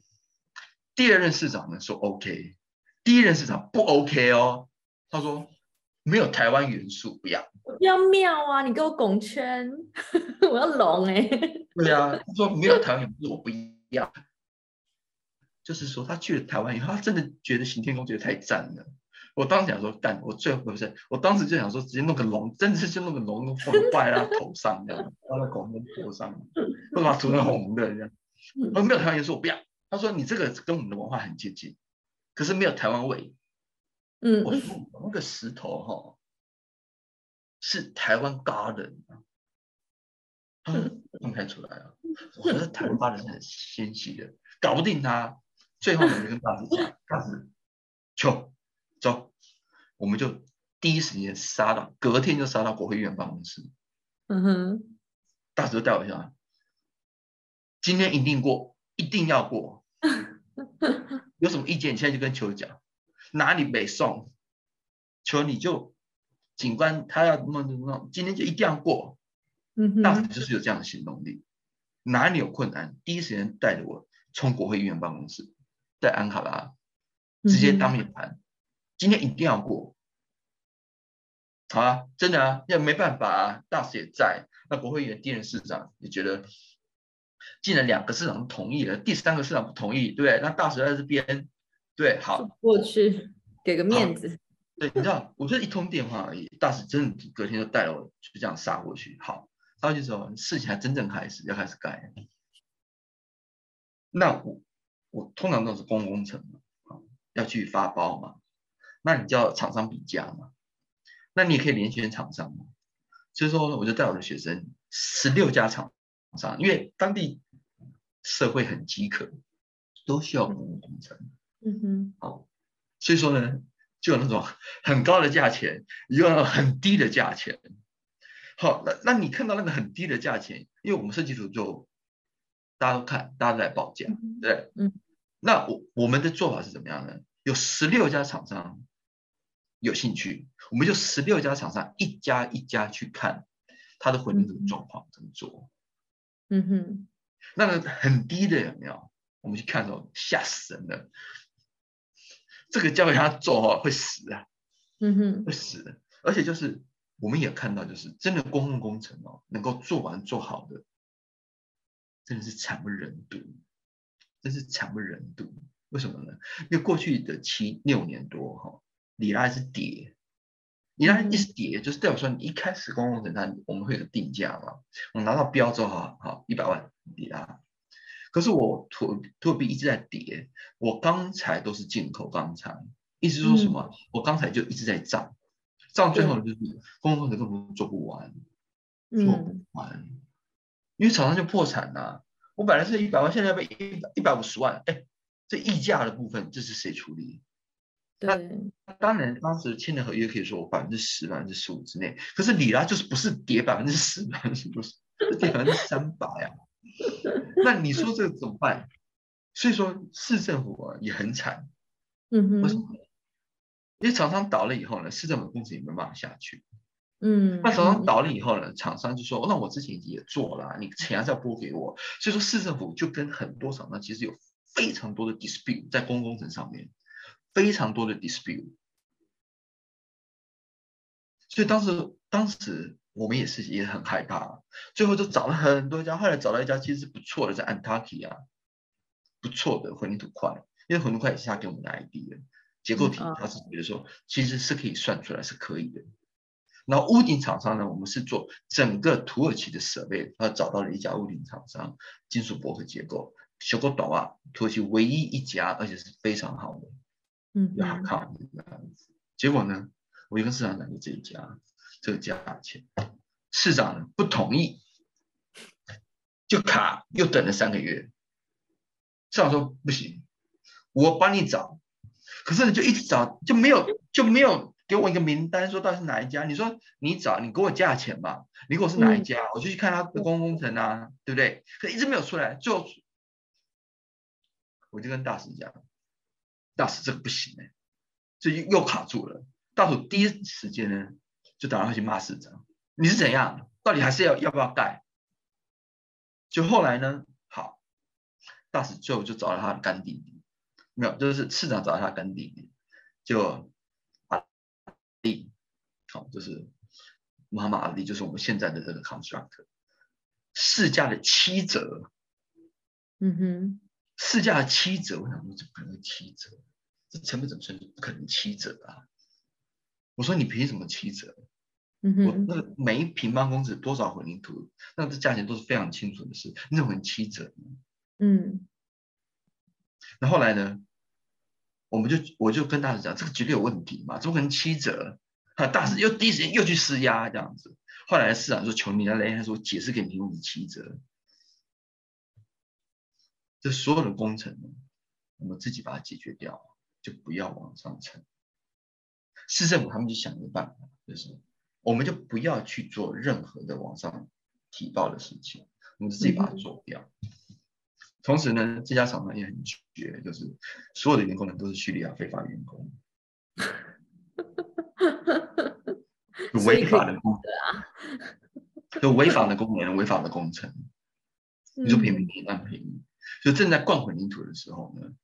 第二任市长呢说 OK，第一任市长不 OK 哦，他说没有台湾元素不要。不要妙啊！你给我拱圈，我要龙哎、对啊，他说没有台湾元素我不要。就是说他去了台湾以后，他真的觉得行天宫觉得太赞了。我当时想说，干，我最后不是，我当时就想说，直接弄个龙，真的是就弄个龙放挂在他头上这样，放在狗的头上，或者把它涂成红的这样。我说没有台湾元素我不要。他说你这个跟我们的文化很接近，可是没有台湾味。嗯我说我那个石头哈、是台湾 garden 啊，他说看不太出来啊。我觉得台湾 garden 是很纤细的，搞不定他。最后呢，我就跟大师讲，大师，去走，我们就第一时间杀到，隔天就杀到国会议员办公室。嗯哼，大师就带我下，今天一定过，一定要过。有什么意见，你现在就跟球讲，哪里没送，球你就警官他要弄弄弄，今天就一定要过。嗯大使哼，就是有这样的行动力，哪里有困难，第一时间带着我冲国会议员办公室，在安卡拉直接当面谈，今天一定要过。好啊，真的啊，那没办法啊，大使也在，那国会议员第二任市长也觉得，既然两个市长都同意了，第三个市长不同意，对不对？那大使在这边，对，好，过去给个面子。对，你知道，我就一通电话而已，大使真的隔天就带了我就这样杀过去。好，杀过去之后，事情还真正开始要开始盖。那我我通常都是公共工程嘛，啊，要去发包嘛，那你叫厂商比价嘛，那你也可以联选厂商嘛。所以说，我就带我的学生十六家厂商，因为当地社会很饥渴，都需要公共工程。嗯哼，好所以说呢，就有那种很高的价钱，也有很低的价钱。好，那那你看到那个很低的价钱，因为我们设计图就大家都看，大家都来报价，嗯对，嗯，那我我们的做法是怎么样呢？有十六家厂商有兴趣，我们就十六家厂商一家一家去看它的混凝土状况怎么做。嗯哼，那个很低的有没有？我们去看的时候吓死人了，这个交给他做哦会死啊。嗯哼，会死的。而且就是我们也看到，就是真的公共工程哦，能够做完做好的，真的是惨不忍睹，真是惨不忍睹。为什么呢？因为过去的七六年多哈、里拉是跌，里拉一直跌，就是代表说你一开始公共工程它我们会有定价嘛，我拿到标之后好好一百万里拉。可是我土土币一直在跌，我钢材都是进口钢材，意思说什么？我钢材就一直在涨，涨最后就是公共工程根本做不完，做嗯不完，因为厂商就破产了、我本来是一百万，现在要被一一百五十万，哎，这溢价的部分这是谁处理？对，当然，当时签的合约可以说我百分之十、百分之十五之内，可是里拉就是不是跌百分之十、百分之不是，是跌百分之三百啊。那你说这个怎么办？所以说市政府啊也很惨，嗯哼，为什么？因为厂商倒了以后呢，市政府工程也没办法下去。嗯，那厂商倒了以后呢，厂商就说：“那我之前也做了啊，你钱还是要拨给我。”所以说市政府就跟很多厂商其实有非常多的 dispute 在公共工程上面，非常多的 dispute。所以当时当时我们也是也很害怕，最后就找了很多家，后来找到一家其实不错的，在 Antarctica 不错的混凝土块，因为混凝土块也是他给我们的 idea，结构体嗯他是觉得说其实是可以算出来是可以的。然后屋顶厂商呢，我们是做整个土耳其的设备，他找到了一家屋顶厂商，金属薄荷结构，修过短袜，土耳其唯一一家，而且是非常好的，嗯要好，靠这样子。结果呢，我就跟市长讲，就这一家这个价钱，市长呢不同意，就卡，又等了三个月。市长说不行，我帮你找，可是你就一直找，就没有就没有给我一个名单，说到底是哪一家？你说你找，你给我价钱吧，你给我是哪一家，我就去看他的公共工程啊，对不对？可一直没有出来，最后我就跟大师讲，大使这个不行哎、这又又卡住了。大使第一时间呢就打电话去骂市长，你是怎样？到底还是要要不要盖？就后来呢，好，大使最后就找了他的干弟弟，没有，就是市长找了他的干弟弟，就阿力好，就是穆罕默阿里，就是我们现在的这个 constructor，市价的七折。嗯哼，市价的七折，我想说这不可能七折，这成本怎么算不可能七折啊？我说你凭什么七折？我那个每一平方公尺多少混凝土，那这价钱都是非常清楚的事，你怎么能七折呢？嗯，那后来呢？我们就我就跟大师讲，这个绝对有问题嘛，怎么可能七折？啊，大师又第一时间又去施压这样子。后来市长说：“求你来，他说解释给你听，你七折。”这所有的工程呢，我们自己把它解决掉，就不要往上层。市政府他们就想一个办法，就是我们就不要去做任何的往上提报的事情，我们自己把它做掉。同时呢，这家厂商也很绝，就是所有的员工呢都是叙利亚非法员工，违法的工啊，就违法的工人，违法的工程，你说便宜那便宜，就正在灌混凝土的时候呢，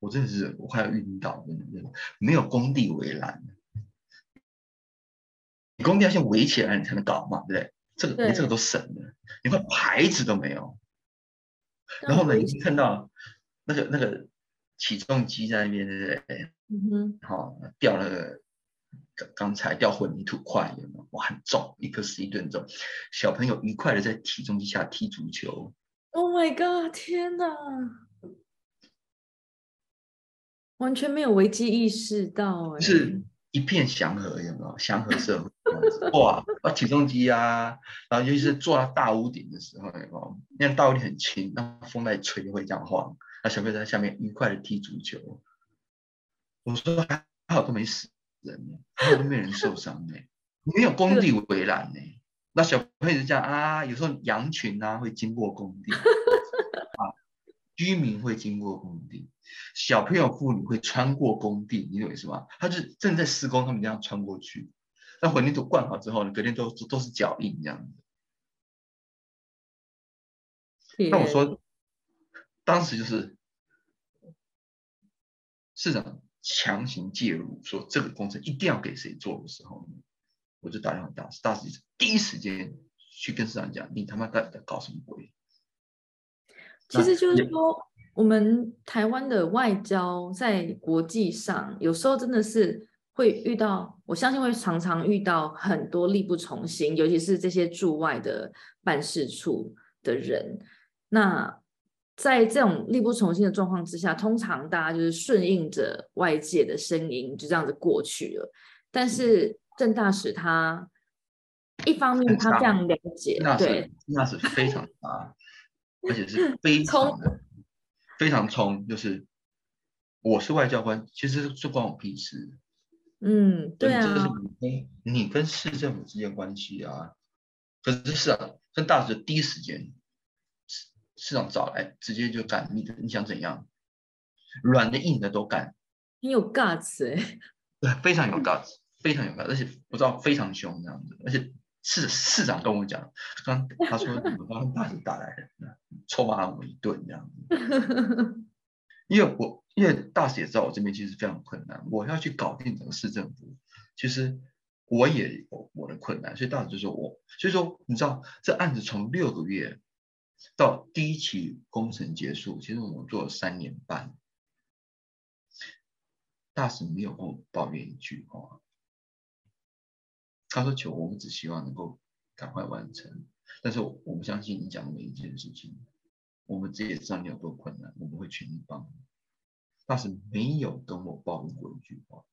我真的是我快要晕倒，真的真的没有工地围栏，你工地要先围起来，你才能搞嘛，对不对？这个连这个都省了，连块牌子都没有。然后呢，你看到那个那个起重机在那边，对不对？嗯哼。好，吊那个刚刚才吊混凝土块，有没有？哇，很重，一颗十一吨重。小朋友愉快的在体重机下踢足球。Oh my god！天哪，完全没有危机意识到，哎。是。一片祥和，有没有祥和社会？哇，啊，起重机啊，然后尤其是坐到大屋顶的时候，有没有？那大屋顶很轻，那风在吹就会这样晃。那小朋友在下面愉快的踢足球。我说还好都没死人呢，还好都没人受伤呢，没有工地围栏呢。那小朋友就这样啊，有时候羊群啊会经过工地。居民会经过工地，小朋友、妇女会穿过工地，你懂意思吗？他就正在施工，他们这样穿过去。那混凝土灌好之后呢，隔天都都是脚印这样子。那我说，当时就是市长强行介入，说这个工程一定要给谁做的时候，我就打电话大使，大使第一时间去跟市长讲：“你他妈到底在搞什么鬼？”其实就是说，我们台湾的外交在国际上，有时候真的是会遇到，我相信会常常遇到很多力不从心，尤其是这些驻外的办事处的人。那在这种力不从心的状况之下，通常大家就是顺应着外界的声音，就这样子过去了。但是郑大使他一方面他非常了解，对，那是非常啊。而且是非常的非常冲，就是我是外交官，其实是关我屁事。嗯，对啊，这是你跟你跟市政府之间关系啊。可是市长跟大使第一时间市市长找来，直接就干你，你想怎样？软的硬的都干。你有 guts 哎，对，非常有 guts，非常有 guts，而且不知道非常凶这样子，而且。市市长跟我讲，刚他说你们刚刚大使打来的，臭骂我们一顿这样子。因为我因为大使也知道我这边其实非常困难，我要去搞定整个市政府，其实我也有我的困难，所以大使就说我，所以说你知道这案子从六个月到第一期工程结束，其实我们做了三年半，大使没有跟我抱怨一句话。他说：“求我们只希望能够赶快完成，但是我们相信你讲的每一件事情，我们自己也知道你有多困难，我们会全力帮你。”大使没有跟我抱怨过一句话，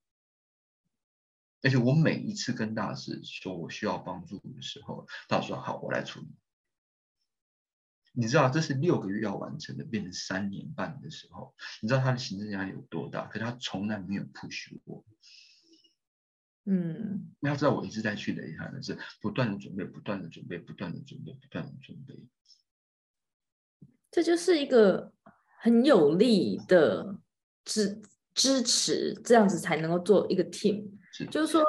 而且我每一次跟大使说我需要帮助的时候，大使说：“好，我来处理。”你知道这是六个月要完成的，变成三年半的时候，你知道他的行政压力有多大？可他从来没有 push 过。嗯，你要知道，我一直在去的遗憾的是不断的准备，不断的准备，不断的准备，不断的准备。这就是一个很有力的支支持，这样子才能够做一个 team。就是说，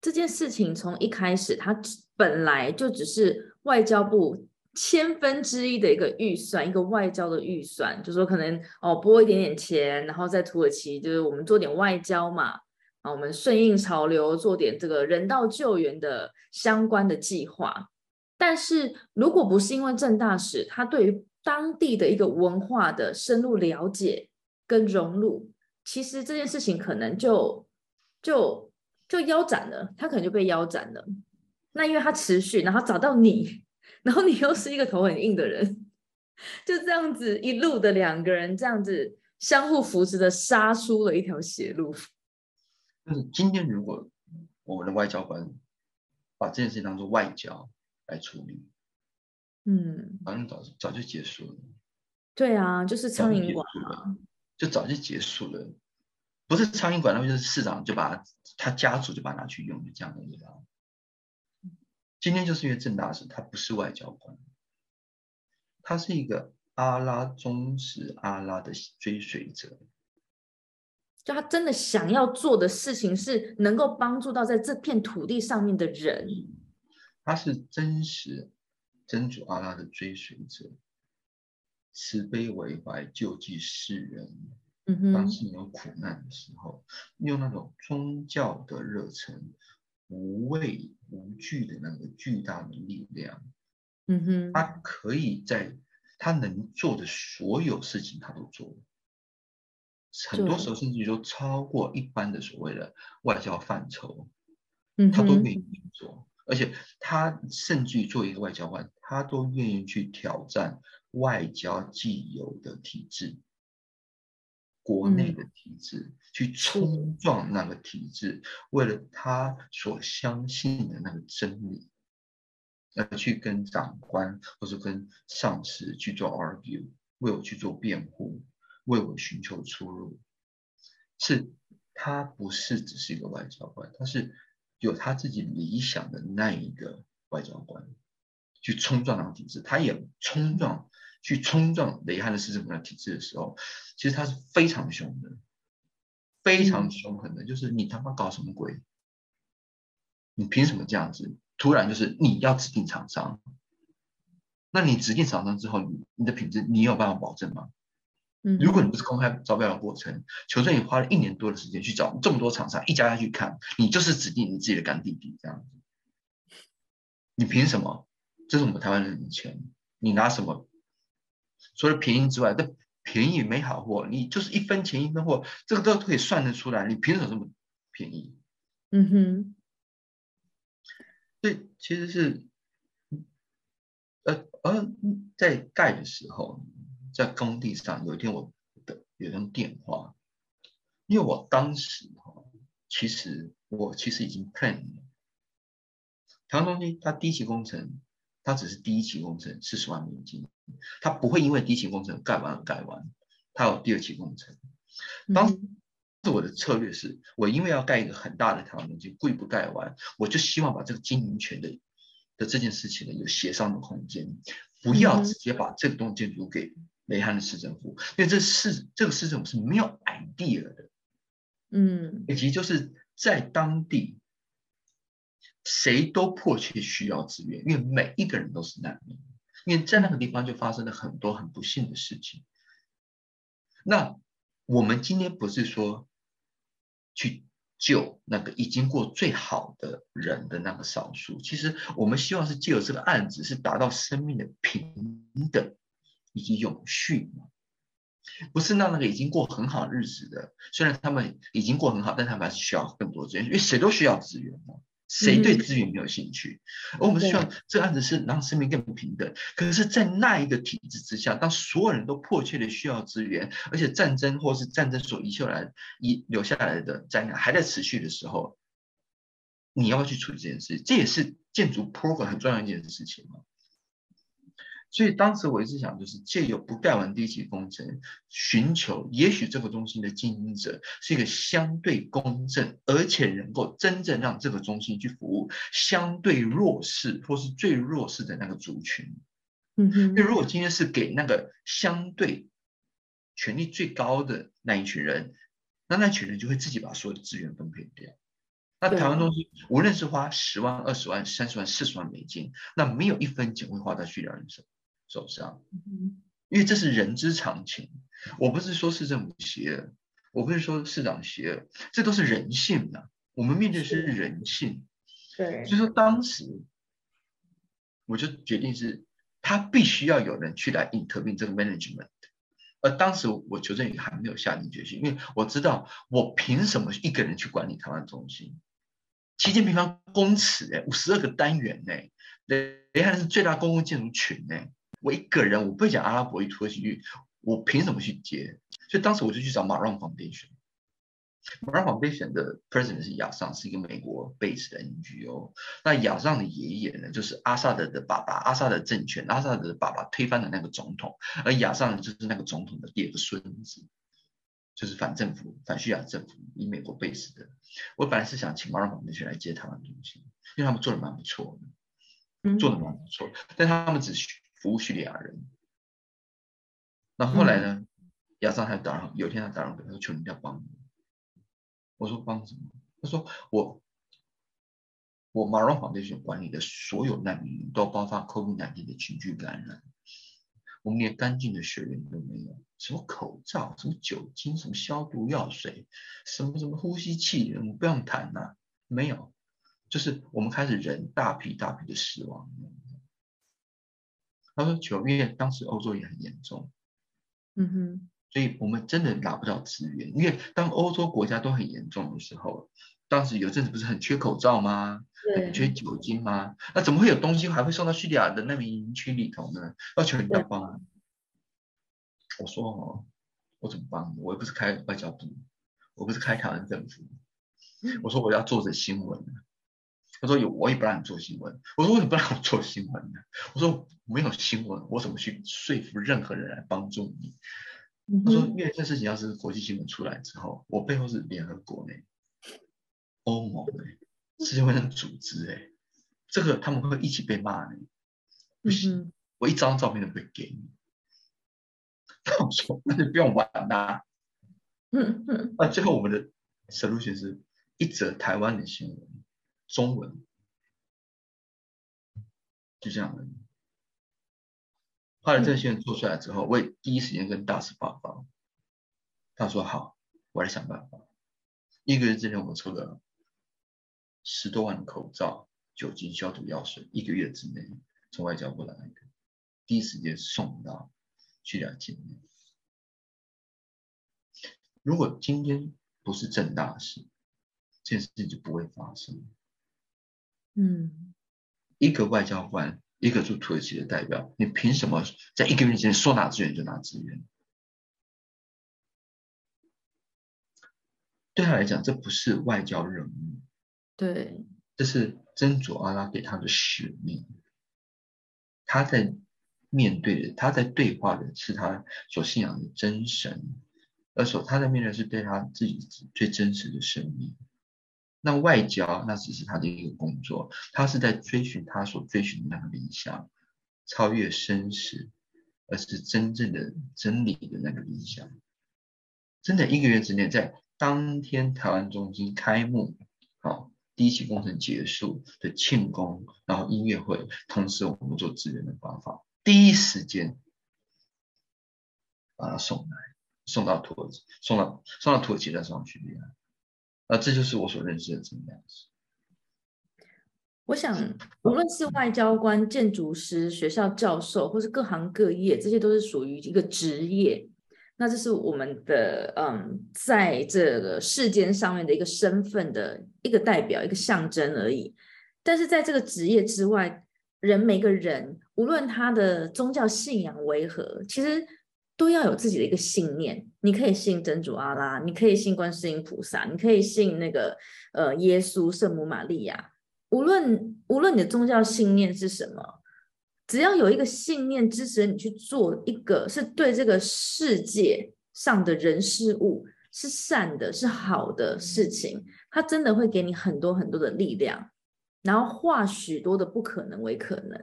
这件事情从一开始，它本来就只是外交部千分之一的一个预算，一个外交的预算，就说可能哦拨一点点钱，然后在土耳其就是我们做点外交嘛。啊，我们顺应潮流做点这个人道救援的相关的计划。但是如果不是因为郑大使他对于当地的一个文化的深入了解跟融入，其实这件事情可能就就就腰斩了，他可能就被腰斩了。那因为他持续，然后找到你，然后你又是一个头很硬的人，就这样子一路的两个人这样子相互扶持的杀出了一条血路。但是今天如果我们的外交官把这件事情当做外交来处理，嗯，反正早早就结束了。对啊，就是苍蝇馆嘛，就早就结束了。不是苍蝇馆，那就是市长就把他家族就把它拿去用，就这样的，一个今天就是因为郑大使他不是外交官，他是一个阿拉忠实阿拉的追随者，就他真的想要做的事情是能够帮助到在这片土地上面的人，他是真实真主阿拉的追随者，慈悲为怀，救济世人。嗯哼，当时有苦难的时候，用那种宗教的热忱。无畏无惧的那个巨大的力量，嗯哼，他可以在他能做的所有事情，他都做了，很多时候甚至于都超过一般的所谓的外交范畴，嗯，他都愿意去做，而且他甚至于做一个外交官，他都愿意去挑战外交既有的体制。国内的体制去冲撞那个体制，为了他所相信的那个真理，而去跟长官或者跟上司去做 argue，为我去做辩护，为我寻求出路，是他不是只是一个外交官，他是有他自己理想的那一个外交官，去冲撞那个体制，他也冲撞。去冲撞雷汉的市政府的体制的时候，其实他是非常凶的，非常凶狠的。就是你他妈搞什么鬼？你凭什么这样子？突然就是你要指定厂商，那你指定厂商之后，你你的品质你有办法保证吗？嗯，如果你不是公开招标的过程，求证你花了一年多的时间去找这么多厂商，一家家去看，你就是指定你自己的干弟弟这样子，你凭什么？这是我们台湾人的钱，你拿什么？除了便宜之外，这便宜没好货，你就是一分钱一分货，这个都可以算得出来。你凭什么这么便宜？嗯哼，这其实是，呃，呃在盖的时候，在工地上有一天我的有通电话，因为我当时哈，其实我其实已经 plan 了，台湾中心它第一期工程。它只是第一期工程四十万美金，它不会因为第一期工程盖完而盖完，它有第二期工程。当时我的策略是，我因为要盖一个很大的台湾中心，故意不盖完，我就希望把这个经营权的的这件事情呢有协商的空间，不要直接把这个东建筑给雷汉的市政府，因为这市这个市政府是没有 idea 的，嗯，以及就是在当地。谁都迫切需要资源，因为每一个人都是难民，因为在那个地方就发生了很多很不幸的事情。那我们今天不是说去救那个已经过最好的人的那个少数，其实我们希望是借由这个案子是达到生命的平等以及永续嘛，不是让那个已经过很好日子的，虽然他们已经过很好，但他们还是需要更多资源，因为谁都需要资源嘛。谁对资源没有兴趣？而我们希望这个案子是让生命更平等。可是，在那一个体制之下，当所有人都迫切的需要资源，而且战争或是战争所遗留来遗留下来的灾难还在持续的时候，你要不要去处理这件事？这也是建筑 program 很重要一件事情嘛。所以当时我一直想，就是借由不盖完第一期工程，寻求也许这个中心的经营者是一个相对公正，而且能够真正让这个中心去服务相对弱势或是最弱势的那个族群。嗯哼，因为如果今天是给那个相对权力最高的那一群人，那那群人就会自己把所有的资源分配掉。那台湾中心无论是花十万、二十万、三十万、四十万美金，那没有一分钱会花在需要人手。手上，因为这是人之常情。我不是说市政府邪恶，我不是说市长邪恶，这都是人性啊。我们面对是人性，对。所以说当时我就决定是，他必须要有人去来 intervene 这个 management。而当时我求证也还没有下定决心，因为我知道我凭什么一个人去管理台湾中心？七千平方公尺，哎，五十二个单元，哎，雷汉是最大公共建筑群，哎，我一个人，我不会讲阿拉伯语、土耳其语，我凭什么去接？所以当时我就去找马让 Foundation。马让 Foundation 的 President 是亚尚，是一个美国 base 的 NGO。那亚尚的爷爷呢，就是阿萨德的爸爸，阿萨德政权，阿萨德的爸爸推翻的那个总统，而亚尚就是那个总统的第二个孙子。就是反政府、反叙亚政府，以美国 base 的。我本来是想请马尔访那些来接台湾中心，因为他们做的蛮不错的，做的蛮不错。但他们只服务叙利亚人。那后来呢？亚尚还打扰，有一天他打扰我，他说：“求你要帮我。”我说：“帮什么？”他说：“我我马尔访那些管理的所有难民都爆发 COVID-19 的群聚感染。”我们连干净的水源都没有，什么口罩、什么酒精、什么消毒药水、什么什么呼吸器，我们不用谈呐，没有，就是我们开始人大批大批的死亡。他说九月当时欧洲也很严重，嗯哼，所以我们真的拿不到资源，因为当欧洲国家都很严重的时候，当时有阵子不是很缺口罩吗？很缺酒精吗？那怎么会有东西还会送到叙利亚的难民营区里头呢？要求人家帮。我说哦，我怎么帮？我又不是开外交部，我不是开台湾政府。我说我要做这新闻。他说有，我也不让你做新闻。我说为什么不让我做新闻呢？我说没有新闻，我怎么去说服任何人来帮助你？他说因为这事情要是国际新闻出来之后，我背后是联合国呢，欧盟呢。世界卫生组织，哎，这个他们会一起被骂呢。不行，我一张照片都不会给你。那我说，那就不用玩啦。嗯嗯。那最后我们的 solution 是一则台湾的新闻，中文，就这样的。后来这些做出来之后，我也第一时间跟大使报告。他说好，我来想办法。一个月之内，我们抽了。十多万的口罩、酒精消毒药水，一个月之内从外交部来，第一时间送到叙利亚境内。如果今天不是正大事，这件事情就不会发生。嗯，一个外交官，一个驻土耳其的代表，你凭什么在一个月之内说拿资源就拿资源？对他来讲，这不是外交任务。对，这是真主阿拉给他的使命。他在面对的，他在对话的是他所信仰的真神，而所他在面对是对他自己最真实的生命。那外交那只是他的一个工作，他是在追寻他所追寻的那个理想，超越生死，而是真正的真理的那个理想。真的一个月之内，在当天台湾中心开幕，好。第一期工程结束的庆功，然后音乐会，同时我们做资源的发放，第一时间把它送来，送到土耳其，送到送到土耳其再送去，那这就是我所认识的这样子。我想，无论是外交官、建筑师、学校教授，或是各行各业，这些都是属于一个职业。那这是我们的嗯，在这个世间上面的一个身份的一个代表，一个象征而已。但是在这个职业之外，人每个人无论他的宗教信仰为何，其实都要有自己的一个信念。你可以信真主阿拉，你可以信观世音菩萨，你可以信那个呃耶稣、圣母玛利亚。无论无论你的宗教信念是什么。只要有一个信念支持你去做一个是对这个世界上的人事物是善的、是好的事情，它真的会给你很多很多的力量，然后化许多的不可能为可能。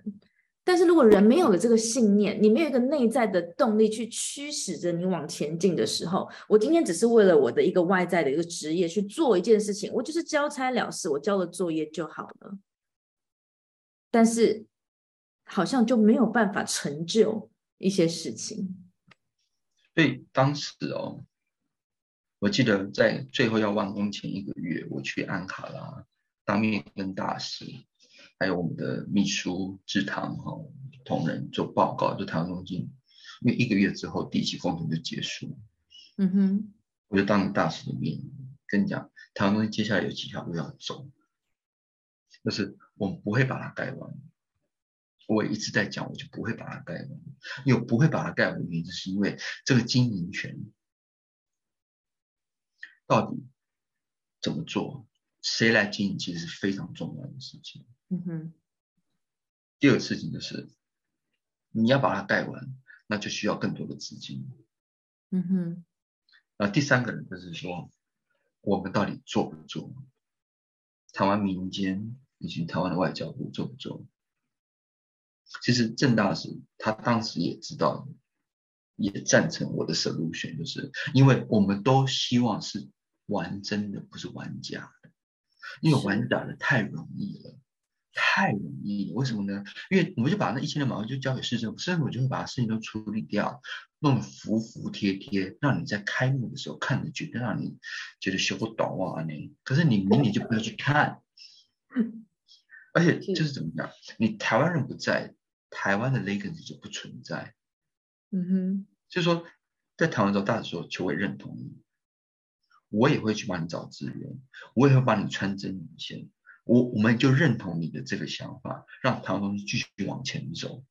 但是如果人没有了这个信念，你没有一个内在的动力去驱使着你往前进的时候，我今天只是为了我的一个外在的一个职业去做一件事情，我就是交差了事，我交了作业就好了。但是。好像就没有办法成就一些事情。所以当时哦，我记得在最后要完工前一个月，我去安卡拉当面跟大师，还有我们的秘书志堂哈同仁做报告，就台湾中心，因为一个月之后第一期工程就结束。嗯哼，我就当着大使的面跟你讲，台湾中心接下来有几条路要走，就是我们不会把它盖完。我也一直在讲，我就不会把它盖完，因为我不会把它盖完的原因，就是因为这个经营权。到底怎么做？谁来经营？其实是非常重要的事情。嗯哼。第二个事情就是，你要把它盖完，那就需要更多的资金。嗯哼。那第三个人就是说，我们到底做不做？台湾民间以及台湾的外交部做不做？其实郑大使他当时也知道，也赞成我的 solution，就是因为我们都希望是。玩真的不是玩假的，因为玩假的太容易了，太容易了。为什么呢？因为我们就把那一千的毛就交给市政府，市政府就会把事情都处理掉，弄得服服帖帖，让你在开幕的时候看着觉得让你觉得修不懂啊你。可是你明年就不要去看，而且就是怎么讲，你台湾人不在，台湾的 legacy 就不存在。嗯哼，就是说在台湾时候，大使说就会认同你。我也会去帮你找资源，我也会帮你穿针引线。我我们就认同你的这个想法，让台湾中心继续往前走。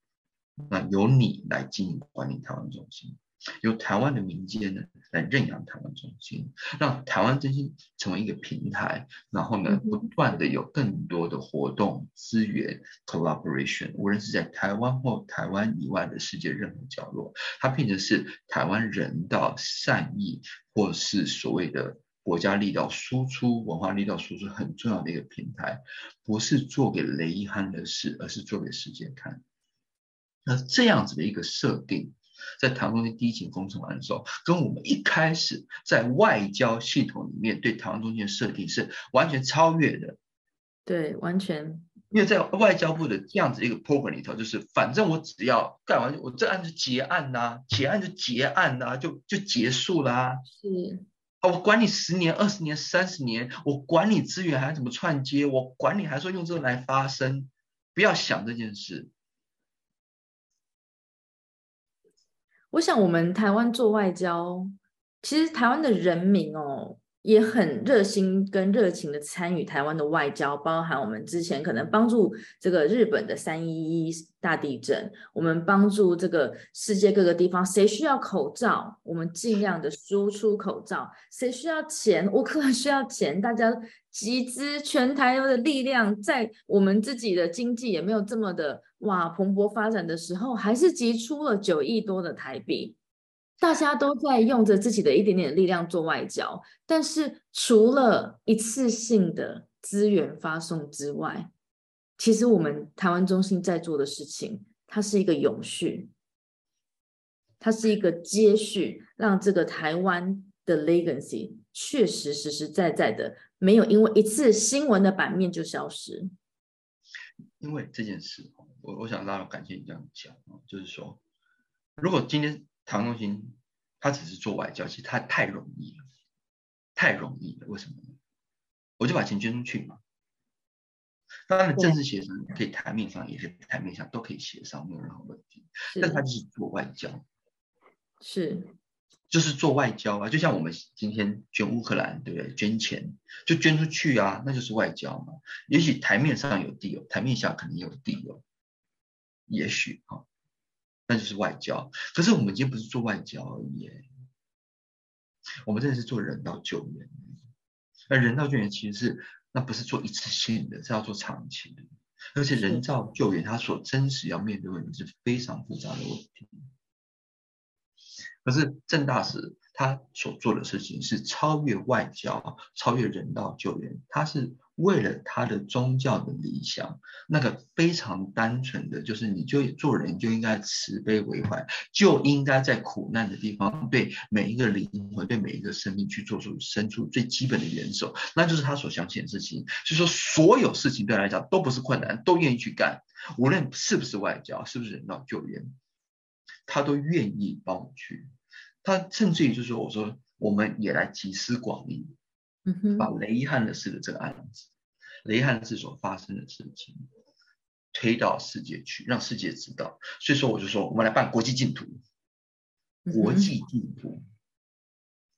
那由你来经营管理台湾中心。由台湾的民间呢来认养台湾中心，让台湾中心成为一个平台，然后呢不断的有更多的活动资源 collaboration，无论是在台湾或台湾以外的世界任何角落，它变成是台湾人道善意或是所谓的国家力道输出、文化力道输出很重要的一个平台，不是做给雷汉的事，而是做给世界看。那这样子的一个设定。在台湾中心第一期工程完的时候，跟我们一开始在外交系统里面对台湾中心的设定是完全超越的。对，完全。因为在外交部的这样子一个 program 里头，就是反正我只要干完，我这案子结案呐，结案就结案呐，就就结束啦。是。啊，我管你十年、二十年、三十年，我管你资源还怎么串接，我管你还说用这个来发声，不要想这件事。我想，我们台湾做外交，其实台湾的人民哦。也很热心跟热情的参与台湾的外交，包含我们之前可能帮助这个日本的三一一大地震，我们帮助这个世界各个地方，谁需要口罩，我们尽量的输出口罩；谁需要钱，乌克兰需要钱，大家集资全台湾的力量，在我们自己的经济也没有这么的哇蓬勃发展的时候，还是集出了九亿多的台币。大家都在用着自己的一点点力量做外交，但是除了一次性的资源发送之外，其实我们台湾中心在做的事情，它是一个永续，它是一个接续，让这个台湾的 legacy 确实实实在在的没有因为一次新闻的版面就消失。因为这件事，我我想大家感谢你这样讲，就是说，如果今天。唐中心他只是做外交，其实他太容易了，太容易了。为什么呢？我就把钱捐出去嘛。当然，政治协商可以台面上，也是台面上都可以协商，没有任何问题。但他就是做外交，是，就是做外交啊。就像我们今天捐乌克兰，对不对？捐钱就捐出去啊，那就是外交嘛。也许台面上有地有，台面下肯定有地有，也许啊。那就是外交，可是我们今天不是做外交而已，我们真的是做人道救援。而人道救援其实是那不是做一次性的，是要做长期的。而且人造救援它所真实要面对问题是非常复杂的问题。可是郑大使他所做的事情是超越外交，超越人道救援，他是。为了他的宗教的理想，那个非常单纯的就是，你就做人就应该慈悲为怀，就应该在苦难的地方对每一个灵魂、对每一个生命去做出伸出最基本的援手，那就是他所相信的事情。就说所有事情对他来讲都不是困难，都愿意去干，无论是不是外交，是不是人道救援，他都愿意帮我去。他甚至于就是说，我说我们也来集思广益，把雷汉的事的这个案子，雷汉事所发生的事情推到世界去，让世界知道。所以说，我就说，我们来办国际净土，国际净土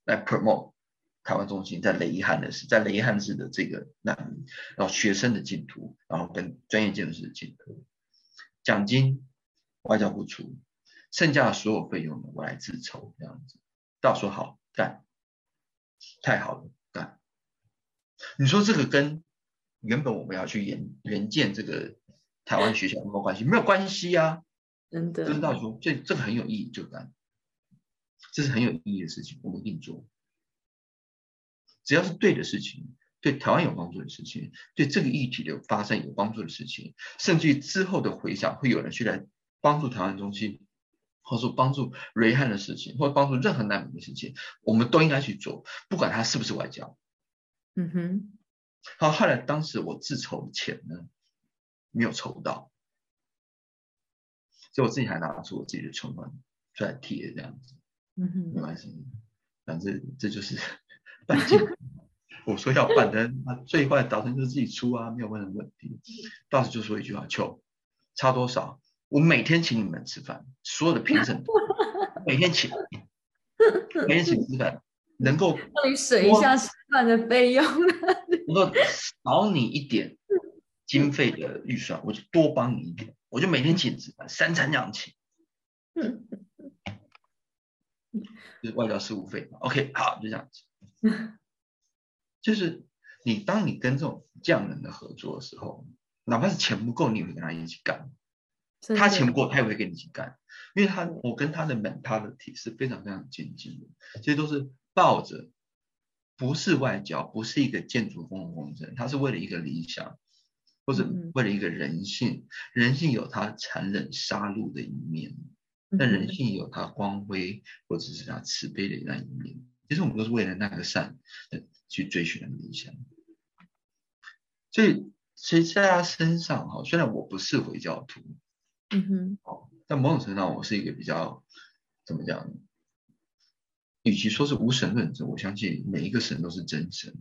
来 promote 台湾中心在雷汉的事，在雷汉事的这个难民，然后学生的净土，然后跟专业建筑师的净土，奖金外交部出，剩下的所有费用呢，我来自筹，这样子。到时候好干，太好了，干。你说这个跟原本我们要去援援建这个台湾学校有没有关系？没有关系呀，真的。就是到时候这这个很有意义，就干。这是很有意义的事情，我们一定做。只要是对的事情，对台湾有帮助的事情，对这个议题的发生有帮助的事情，甚至于之后的回想，会有人去来帮助台湾中心。或者说帮助瑞汉的事情，或者帮助任何难民的事情，我们都应该去做，不管他是不是外交。嗯哼。好，后来当时我自筹的钱呢，没有筹到，所以我自己还拿出我自己的存款出来贴这样子。嗯哼。没关系，反正这就是 办件。我说要办的，那最坏的打算就是自己出啊，没有任何问题。当时就说一句话：求差多少？我每天请你们吃饭，所有的评审 每天请，每天请吃饭，能够帮你省一下吃饭的费用，能够少你一点经费的预算，我就多帮你一点，我就每天请吃饭，三餐这样请，就是外交事务费嘛。OK，好，就这样子，就是你当你跟这种匠人的合作的时候，哪怕是钱不够，你也会跟他一起干。他钱不够，他也会跟你一起干，因为他我跟他的 mentality 是非常非常接近的，其实都是抱着不是外交，不是一个建筑公共工程，他是为了一个理想，或者为了一个人性，人性有他残忍杀戮的一面，但人性有他光辉或者是他慈悲的那一面，其实我们都是为了那个善去追寻那个理想，所以其实在他身上哈，虽然我不是回教徒。嗯哼，哦，在某种程度上，我是一个比较怎么讲？与其说是无神论者，我相信每一个神都是真神。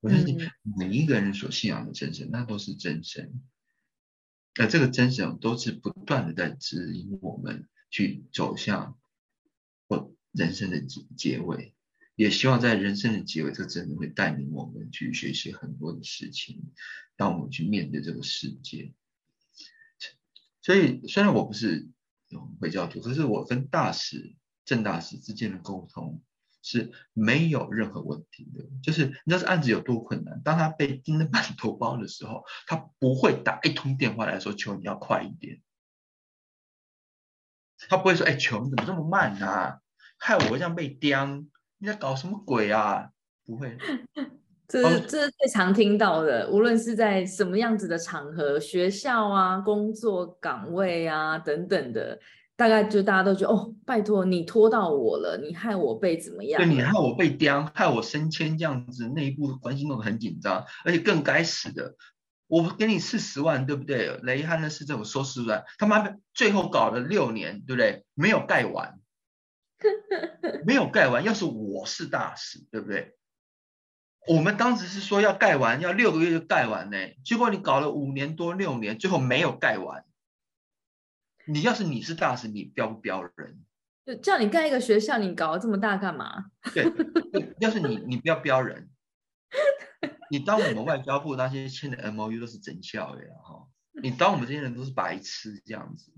我相信每一个人所信仰的真神，那都是真神。那这个真神都是不断的在指引我们去走向我人生的结结尾，也希望在人生的结尾，这真的会带领我们去学习很多的事情，让我们去面对这个世界。所以，虽然我不是回教徒，可是我跟大使郑大使之间的沟通是没有任何问题的。就是你知道这案子有多困难，当他被盯得满头包的时候，他不会打一通电话来说求你要快一点，他不会说：“哎，求你怎么这么慢啊？害我这样被刁，你在搞什么鬼啊？”不会。这是这是最常听到的，无论是在什么样子的场合，学校啊、工作岗位啊等等的，大概就大家都觉得哦，拜托你拖到我了，你害我被怎么样？对你害我被刁，害我升迁这样子，内部关系弄得很紧张，而且更该死的，我给你四十万，对不对？雷汉的市政府说四十万，他妈最后搞了六年，对不对？没有盖完，没有盖完。要是我是大使，对不对？我们当时是说要盖完，要六个月就盖完呢。结果你搞了五年多六年，最后没有盖完。你要是你是大使，你标不标人？就叫你盖一个学校，你搞得这么大干嘛？对，要是你，你不要标人。你当我们外交部那些签的 M O U 都是真笑的哈。你当我们这些人都是白痴这样子。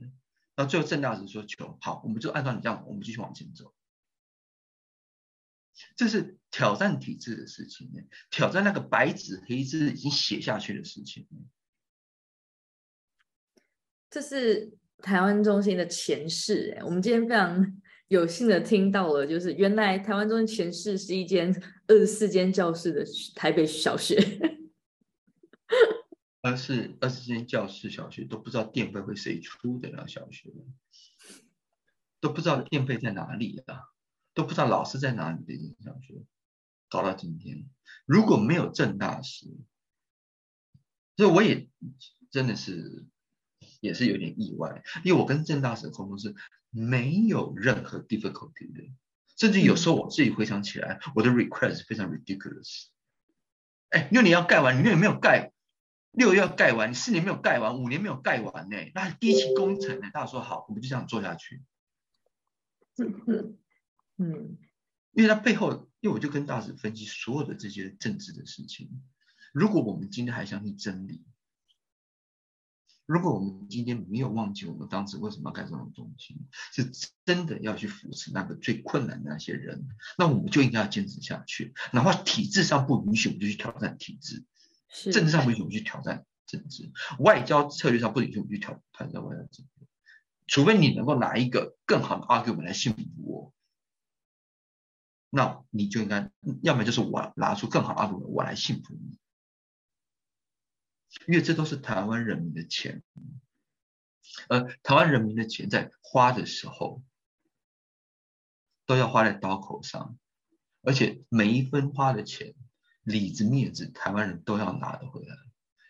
然后最后郑大使说：“求好，我们就按照你这样，我们继续往前走。”这是挑战体制的事情，挑战那个白纸黑字已经写下去的事情。这是台湾中心的前世，哎，我们今天非常 有幸的听到了，就是原来台湾中心前世是一间二十四间教室的台北小学，而是二十四间教室小学都不知道电费会谁出的那小学，都不知道电费在哪里啊。都不知道老师在哪里的一间小学，搞到今天，如果没有郑大师，所以我也真的是也是有点意外，因为我跟郑大师的沟通是没有任何 difficulty 的，甚至有时候我自己回想起来，我的 request 非常 ridiculous。哎，六年要盖完，你六年没有盖，六月要盖完，你四年没有盖完，五年没有盖完呢，那第一期工程呢？大家说好，我们就这样做下去。嗯嗯，因为它背后，因为我就跟大使分析所有的这些政治的事情。如果我们今天还相信真理，如果我们今天没有忘记我们当时为什么要干这种东西，是真的要去扶持那个最困难的那些人，那我们就应该要坚持下去。哪怕体制上不允许，我们就去挑战体制；政治上不允许，我们去挑战政治；外交策略上不允许，我们去挑挑战外交政策。除非你能够拿一个更好的 argument 来信服我，那你就应该，要么就是我拿出更好的 argument 我来信服你。因为这都是台湾人民的钱，而台湾人民的钱在花的时候，都要花在刀口上，而且每一分花的钱，里子面子，台湾人都要拿得回来，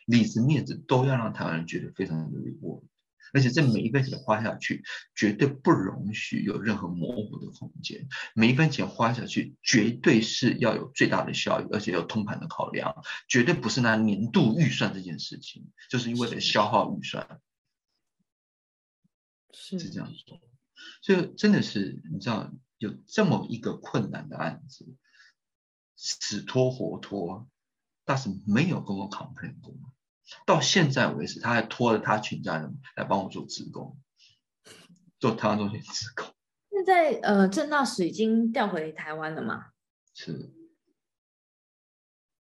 里子面子都要让台湾人觉得非常的 low。而且这每一分钱花下去，绝对不容许有任何模糊的空间。每一分钱花下去，绝对是要有最大的效益，而且有通盘的考量，绝对不是拿年度预算这件事情，就是因为了消耗预算，是这样说。所以真的是，你知道，有这么一个困难的案子，死拖活拖，但是没有跟我 complain 过。到现在为止，他还拖着他全家人来帮我做职工，做台湾中心职工。现在呃，郑大使已经调回台湾了吗？是。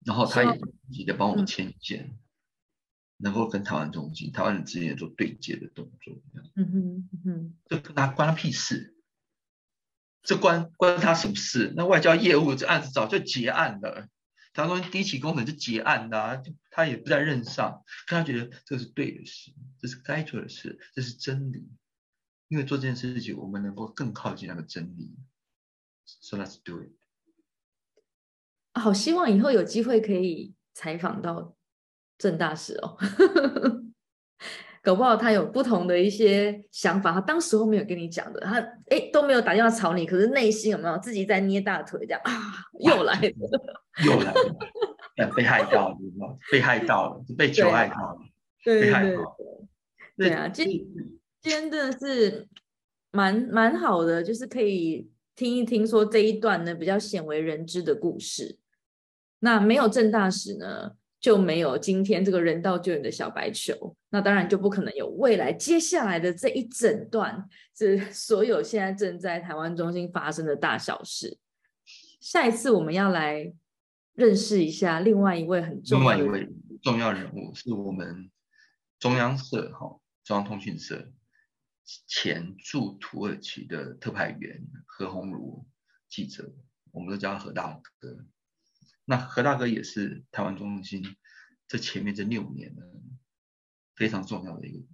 然后他也急得帮我牵线，能够跟台湾中心、台湾人之间做对接的动作。嗯哼嗯哼，这跟他关他屁事？这关关他什么事？那外交业务这案子早就结案了。台湾中心第一起工程就结案的，他也不在任上，他觉得这是对的事，这是该做的事，这是真理。因为做这件事情，我们能够更靠近那个真理。So let's do it。好，希望以后有机会可以采访到郑大使哦。搞不好他有不同的一些想法，他当时候没有跟你讲的，他哎都没有打电话吵你，可是内心有没有自己在捏大腿这样啊？又来了，又来了，被害到了，被害到了，被求害到了，被害到了。对啊，今今天真的是蛮蛮好的，就是可以听一听说这一段呢比较鲜为人知的故事。那没有郑大使呢？就没有今天这个人道救援的小白球，那当然就不可能有未来接下来的这一整段，这 所有现在正在台湾中心发生的大小事。下一次我们要来认识一下另外一位很重要的另外一位重要人物，是我们中央社哈中央通讯社前驻土耳其的特派员何鸿儒记者，我们都叫他何大哥。那何大哥也是台湾中心这前面这六年呢，非常重要的一个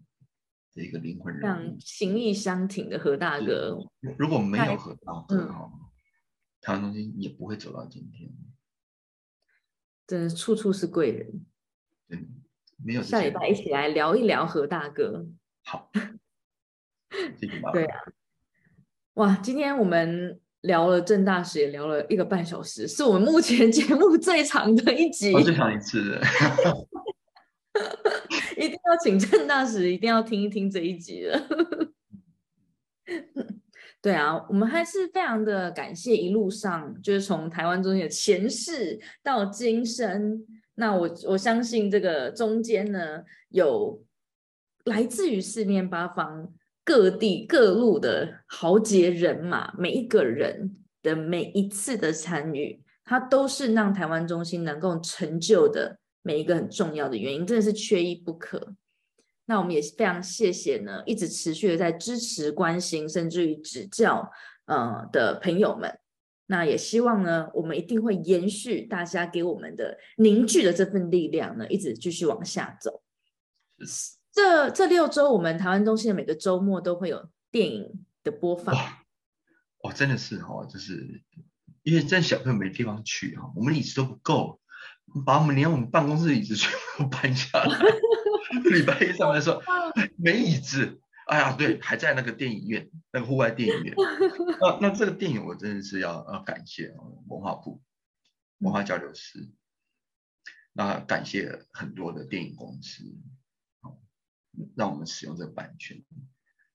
的一个灵魂人物，情义相挺的何大哥。如果没有何大哥哈，台湾中心也不会走到今天。真的处处是贵人。对，没有。下礼拜一起来聊一聊何大哥。好。对啊。哇，今天我们。聊了郑大使也聊了一个半小时，是我们目前 节目最长的一集。最长一次，一定要请郑大使，一定要听一听这一集了。对啊，我们还是非常的感谢一路上就是从台湾中心的前世到今生。那我我相信这个中间呢，有来自于四面八方。各地各路的豪杰人马，每一个人的每一次的参与，它都是让台湾中心能够成就的每一个很重要的原因，真的是缺一不可。那我们也是非常谢谢呢，一直持续的在支持、关心，甚至于指教，呃的朋友们。那也希望呢，我们一定会延续大家给我们的凝聚的这份力量呢，一直继续往下走。这这六周，我们台湾中心的每个周末都会有电影的播放。哇，真的是哦，就是因为真小朋友没地方去哈，我们椅子都不够，把我们连我们办公室的椅子全部搬下来。礼拜一上来说 没椅子，哎呀，对，还在那个电影院，那个户外电影院。那那这个电影我真的是要要感谢文化部文化交流司，那感谢很多的电影公司，让我们使用这个版权。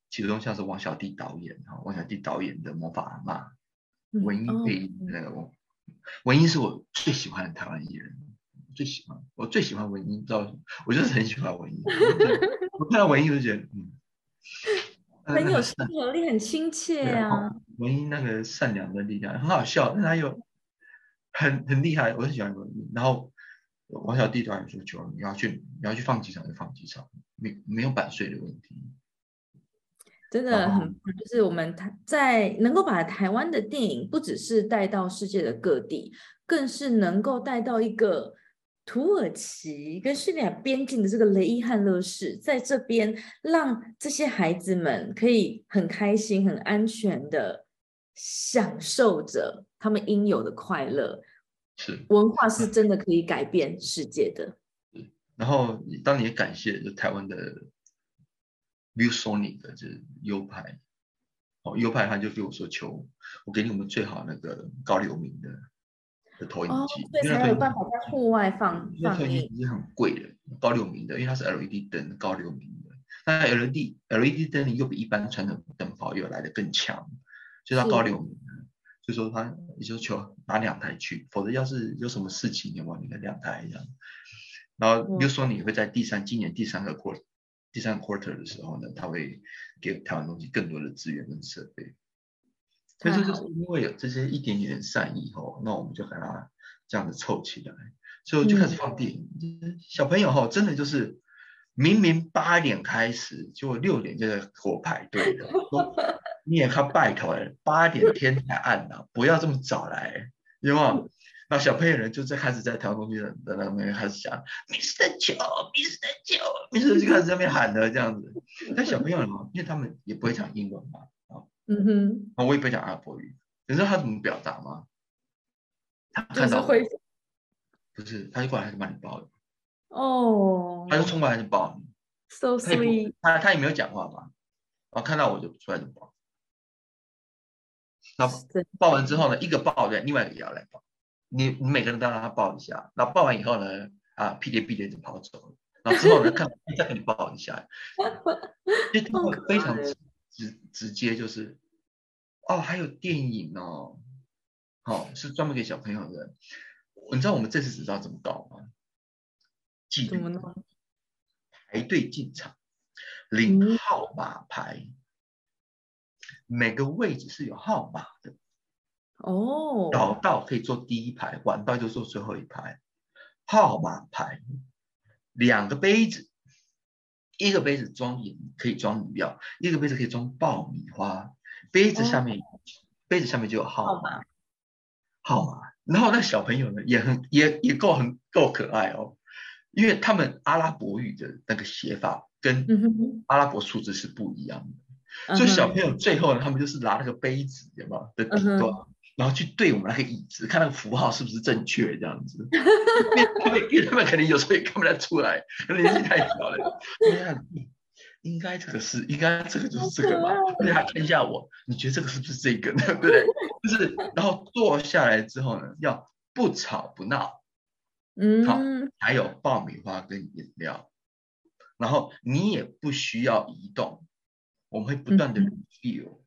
其中像是王小弟导演哈，王小弟导演的《魔法阿妈》，文英配音那个文英是我最喜欢的台湾艺人，最喜欢我最喜欢文英，知道我就是很喜欢文英。我看到文英就觉得嗯。很有亲和力，很亲切啊！文英那个善良的力量很好笑，但他又很很厉害，我很喜欢文英。然后王小弟导演说：“求你要去，你要去放几场就放几场，没没有版税的问题。”真的很，就是我们台在能够把台湾的电影不只是带到世界的各地，更是能够带到一个。土耳其跟叙利亚边境的这个雷伊汉勒市，在这边让这些孩子们可以很开心、很安全的享受着他们应有的快乐。是文化是真的可以改变世界的。然后，当你也感谢就台湾的 ViewSonic 的这优派，哦，优派他就跟我说：“求我给你我们最好那个高流明的。”的投影机，对，才有办法在户外放放投影机是很贵的，高流明的，因为它是 LED 灯，高流明的。那 LED LED 灯又比一般传统灯泡又来的更强，所以它高流明的。就说它，也就求拿两台去，否则要是有什么事情，的话你看两台这样。然后比如说你会在第三今年第三个 quarter 第三个 quarter 的时候呢，它会给台湾东西更多的资源跟设备。所以这就是因为有这些一点点的善意吼，那我们就把它这样子凑起来，所以就开始放电影。小朋友吼，真的就是明明八点开始，就六点就在给我排队的。你也看拜托了，八点天才暗了，不要这么早来，有没有？那小朋友呢，就在开始在台湾公园的那边开始讲，Mr. 九，Mr. 九，Mr. 就开始在那边喊的这样子。但小朋友呢，因为他们也不会讲英文嘛。嗯哼，我也不会讲阿拉伯语，你知道他怎么表达吗？他看到不是，他就过来就把你抱了。哦，他就冲过来就抱你，so sweet。他他也没有讲话吧，然后看到我就出来就抱。那抱完之后呢，一个抱对，另外一个也要来抱。你你每个人都让他抱一下，然后抱完以后呢，啊屁颠屁颠就跑走了。然后之后呢，看再给你抱一下，就非常。直直接就是，哦，还有电影哦，好是专门给小朋友的。你知道我们这次知道怎么搞吗？怎么呢？排队进场，领号码牌，每个位置是有号码的。哦。早到可以坐第一排，晚到就坐最后一排。号码牌，两个杯子。一个杯子装饮可以装饮料，一个杯子可以装爆米花。杯子下面，杯子下面就有号码，号码。然后那小朋友呢，也很也也够很够可爱哦，因为他们阿拉伯语的那个写法跟阿拉伯数字是不一样的，所以小朋友最后呢，他们就是拿那个杯子，有没有的底端。然后去对我们那个椅子，看那个符号是不是正确，这样子。因为因为他们肯定有时候也看不太出来，可能年纪太小了。应该这个是，应该这个就是这个吧？而且还看一下我，你觉得这个是不是这个呢？对不对？就是，然后坐下来之后呢，要不吵不闹。嗯。好，还有爆米花跟饮料，然后你也不需要移动，我们会不断的 feel。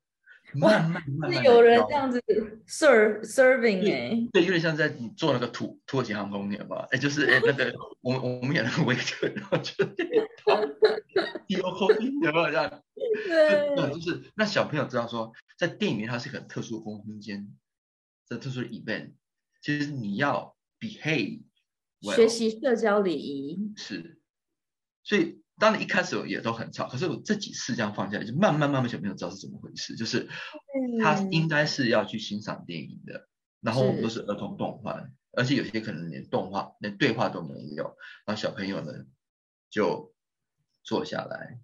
慢慢慢慢，有人这样子 serve serving 哎，对，有点像在做那个土土耳其航空，你吧？哎，就是哎那个我 我们演那个维特，然后就有后音，有没有这样？对，就是那小朋友知道说，在电影里它是很特殊的空间，这特殊的 event，其实你要 behave，学习社交礼仪是，所以。当然一开始也都很吵，可是我这几次这样放下来，就慢慢慢慢小朋友知道是怎么回事，就是他应该是要去欣赏电影的，然后我们都是。儿童动画，而且有些可能连动画连对话都没有，然后小朋友呢就坐下来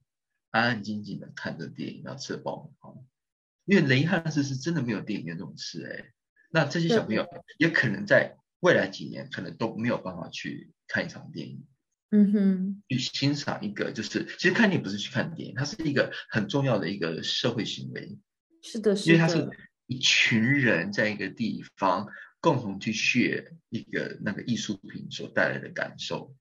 安安静静的看着电影，然后吃爆米花，因为雷汉斯是真的没有电影院这种事哎，那这些小朋友也可能在未来几年可能都没有办法去看一场电影。嗯哼，去欣赏一个，就是其实看电影不是去看电影，它是一个很重要的一个社会行为。是的，是的因为它是一群人在一个地方共同去学一个那个艺术品所带来的感受，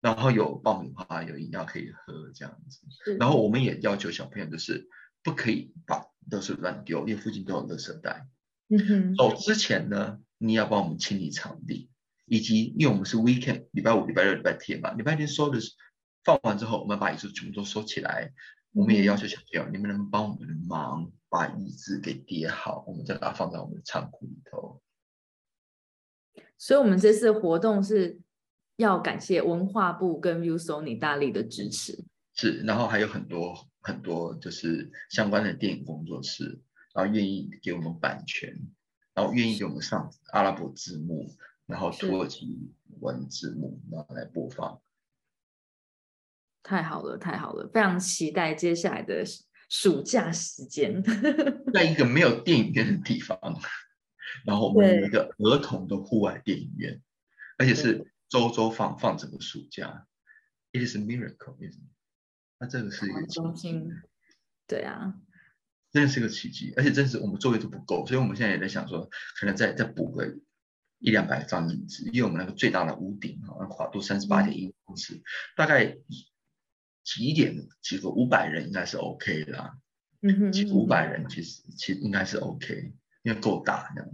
然后有爆米花，有饮料可以喝这样子。然后我们也要求小朋友就是不可以把垃圾乱丢，因为附近都有垃圾袋。嗯哼，走之前呢，你要帮我们清理场地。以及因为我们是 weekend，礼拜五、礼拜六、礼拜天嘛，礼拜天收的是放完之后，我们把椅子全部都收起来。我们也要求小朋友，你们能帮我们的忙把椅子给叠好，我们再把它放在我们的仓库里头。所以，我们这次活动是要感谢文化部跟 u Sony 大力的支持。是，然后还有很多很多就是相关的电影工作室，然后愿意给我们版权，然后愿意给我们上阿拉伯字幕。然后土耳其文字幕，然后来播放。太好了，太好了，非常期待接下来的暑假时间。在一个没有电影院的地方，然后我们有一个儿童的户外电影院，而且是周周放放整个暑假。It is a miracle，那这个是一个中心。对啊，真的是个奇迹，而且真是我们座位都不够，所以我们现在也在想说，可能再再补个。一两百张椅子，因为我们那个最大的屋顶哈，那跨度三十八点一公尺，大概几点几个五百人应该是 OK 的，嗯哼，几个五百人其实其实应该是 OK，因为够大这样，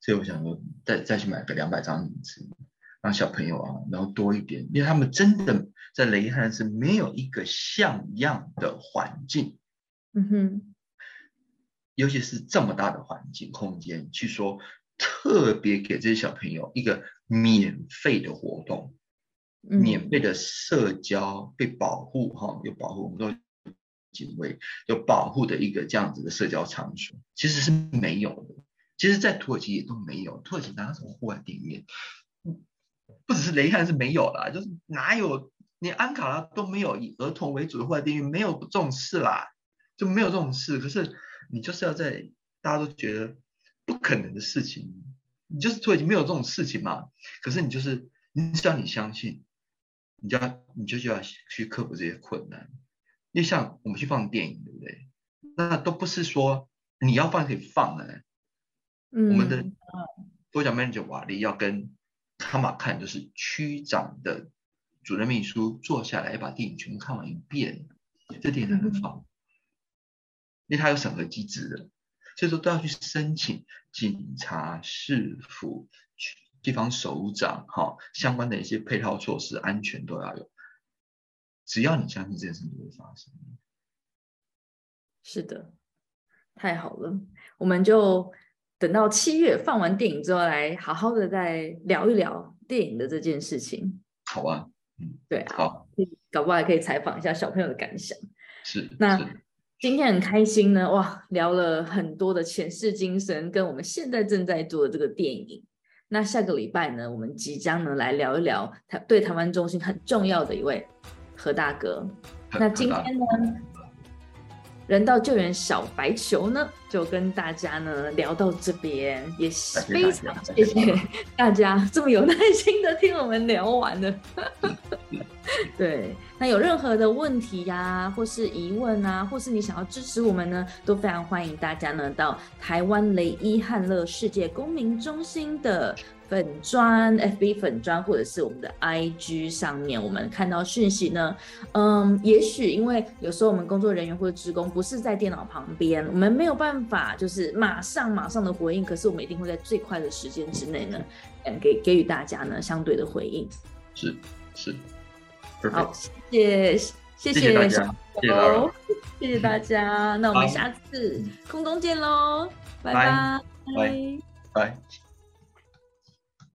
所以我想说再再去买个两百张椅子，让小朋友啊，然后多一点，因为他们真的在雷汉是没有一个像样的环境，嗯哼，尤其是这么大的环境空间去说。特别给这些小朋友一个免费的活动，免费的社交被保护哈，有保护，我们都警卫有保护的一个这样子的社交场所，其实是没有的。其实，在土耳其也都没有，土耳其哪有什么户外电影院？不只是雷汉是没有啦，就是哪有连安卡拉都没有以儿童为主的户外电影院，没有这种事啦，就没有这种事。可是你就是要在大家都觉得。不可能的事情，你就是土耳其没有这种事情嘛？可是你就是，你只要你相信，你就要你就就要去克服这些困难。因为像我们去放电影，对不对？那都不是说你要放可以放的。嗯。我们的多讲 manager 瓦利要跟卡马看，就是区长的主任秘书坐下来，把电影全部看完一遍，这电影才能放，因为它有审核机制的。所以说都要去申请警察、市府、地方首长，哈，相关的一些配套措施、安全都要有。只要你相信这件事情会发生。是的，太好了，我们就等到七月放完电影之后，来好好的再聊一聊电影的这件事情。好啊，嗯，对，好，搞不好还可以采访一下小朋友的感想。是，那。今天很开心呢，哇，聊了很多的前世今生，跟我们现在正在做的这个电影。那下个礼拜呢，我们即将呢来聊一聊台对台湾中心很重要的一位何大哥。那今天呢？人道救援小白球呢，就跟大家呢聊到这边，也非常谢谢大家这么有耐心的听我们聊完了。对，那有任何的问题呀，或是疑问啊，或是你想要支持我们呢，都非常欢迎大家呢到台湾雷伊汉乐世界公民中心的。粉砖、FB 粉砖，或者是我们的 IG 上面，我们看到讯息呢，嗯，也许因为有时候我们工作人员或者职工不是在电脑旁边，我们没有办法就是马上马上的回应，可是我们一定会在最快的时间之内呢，嗯，给给予大家呢相对的回应。是是，好，谢谢谢谢大家，谢谢大家，那我们下次空中见喽，拜。拜。拜。拜。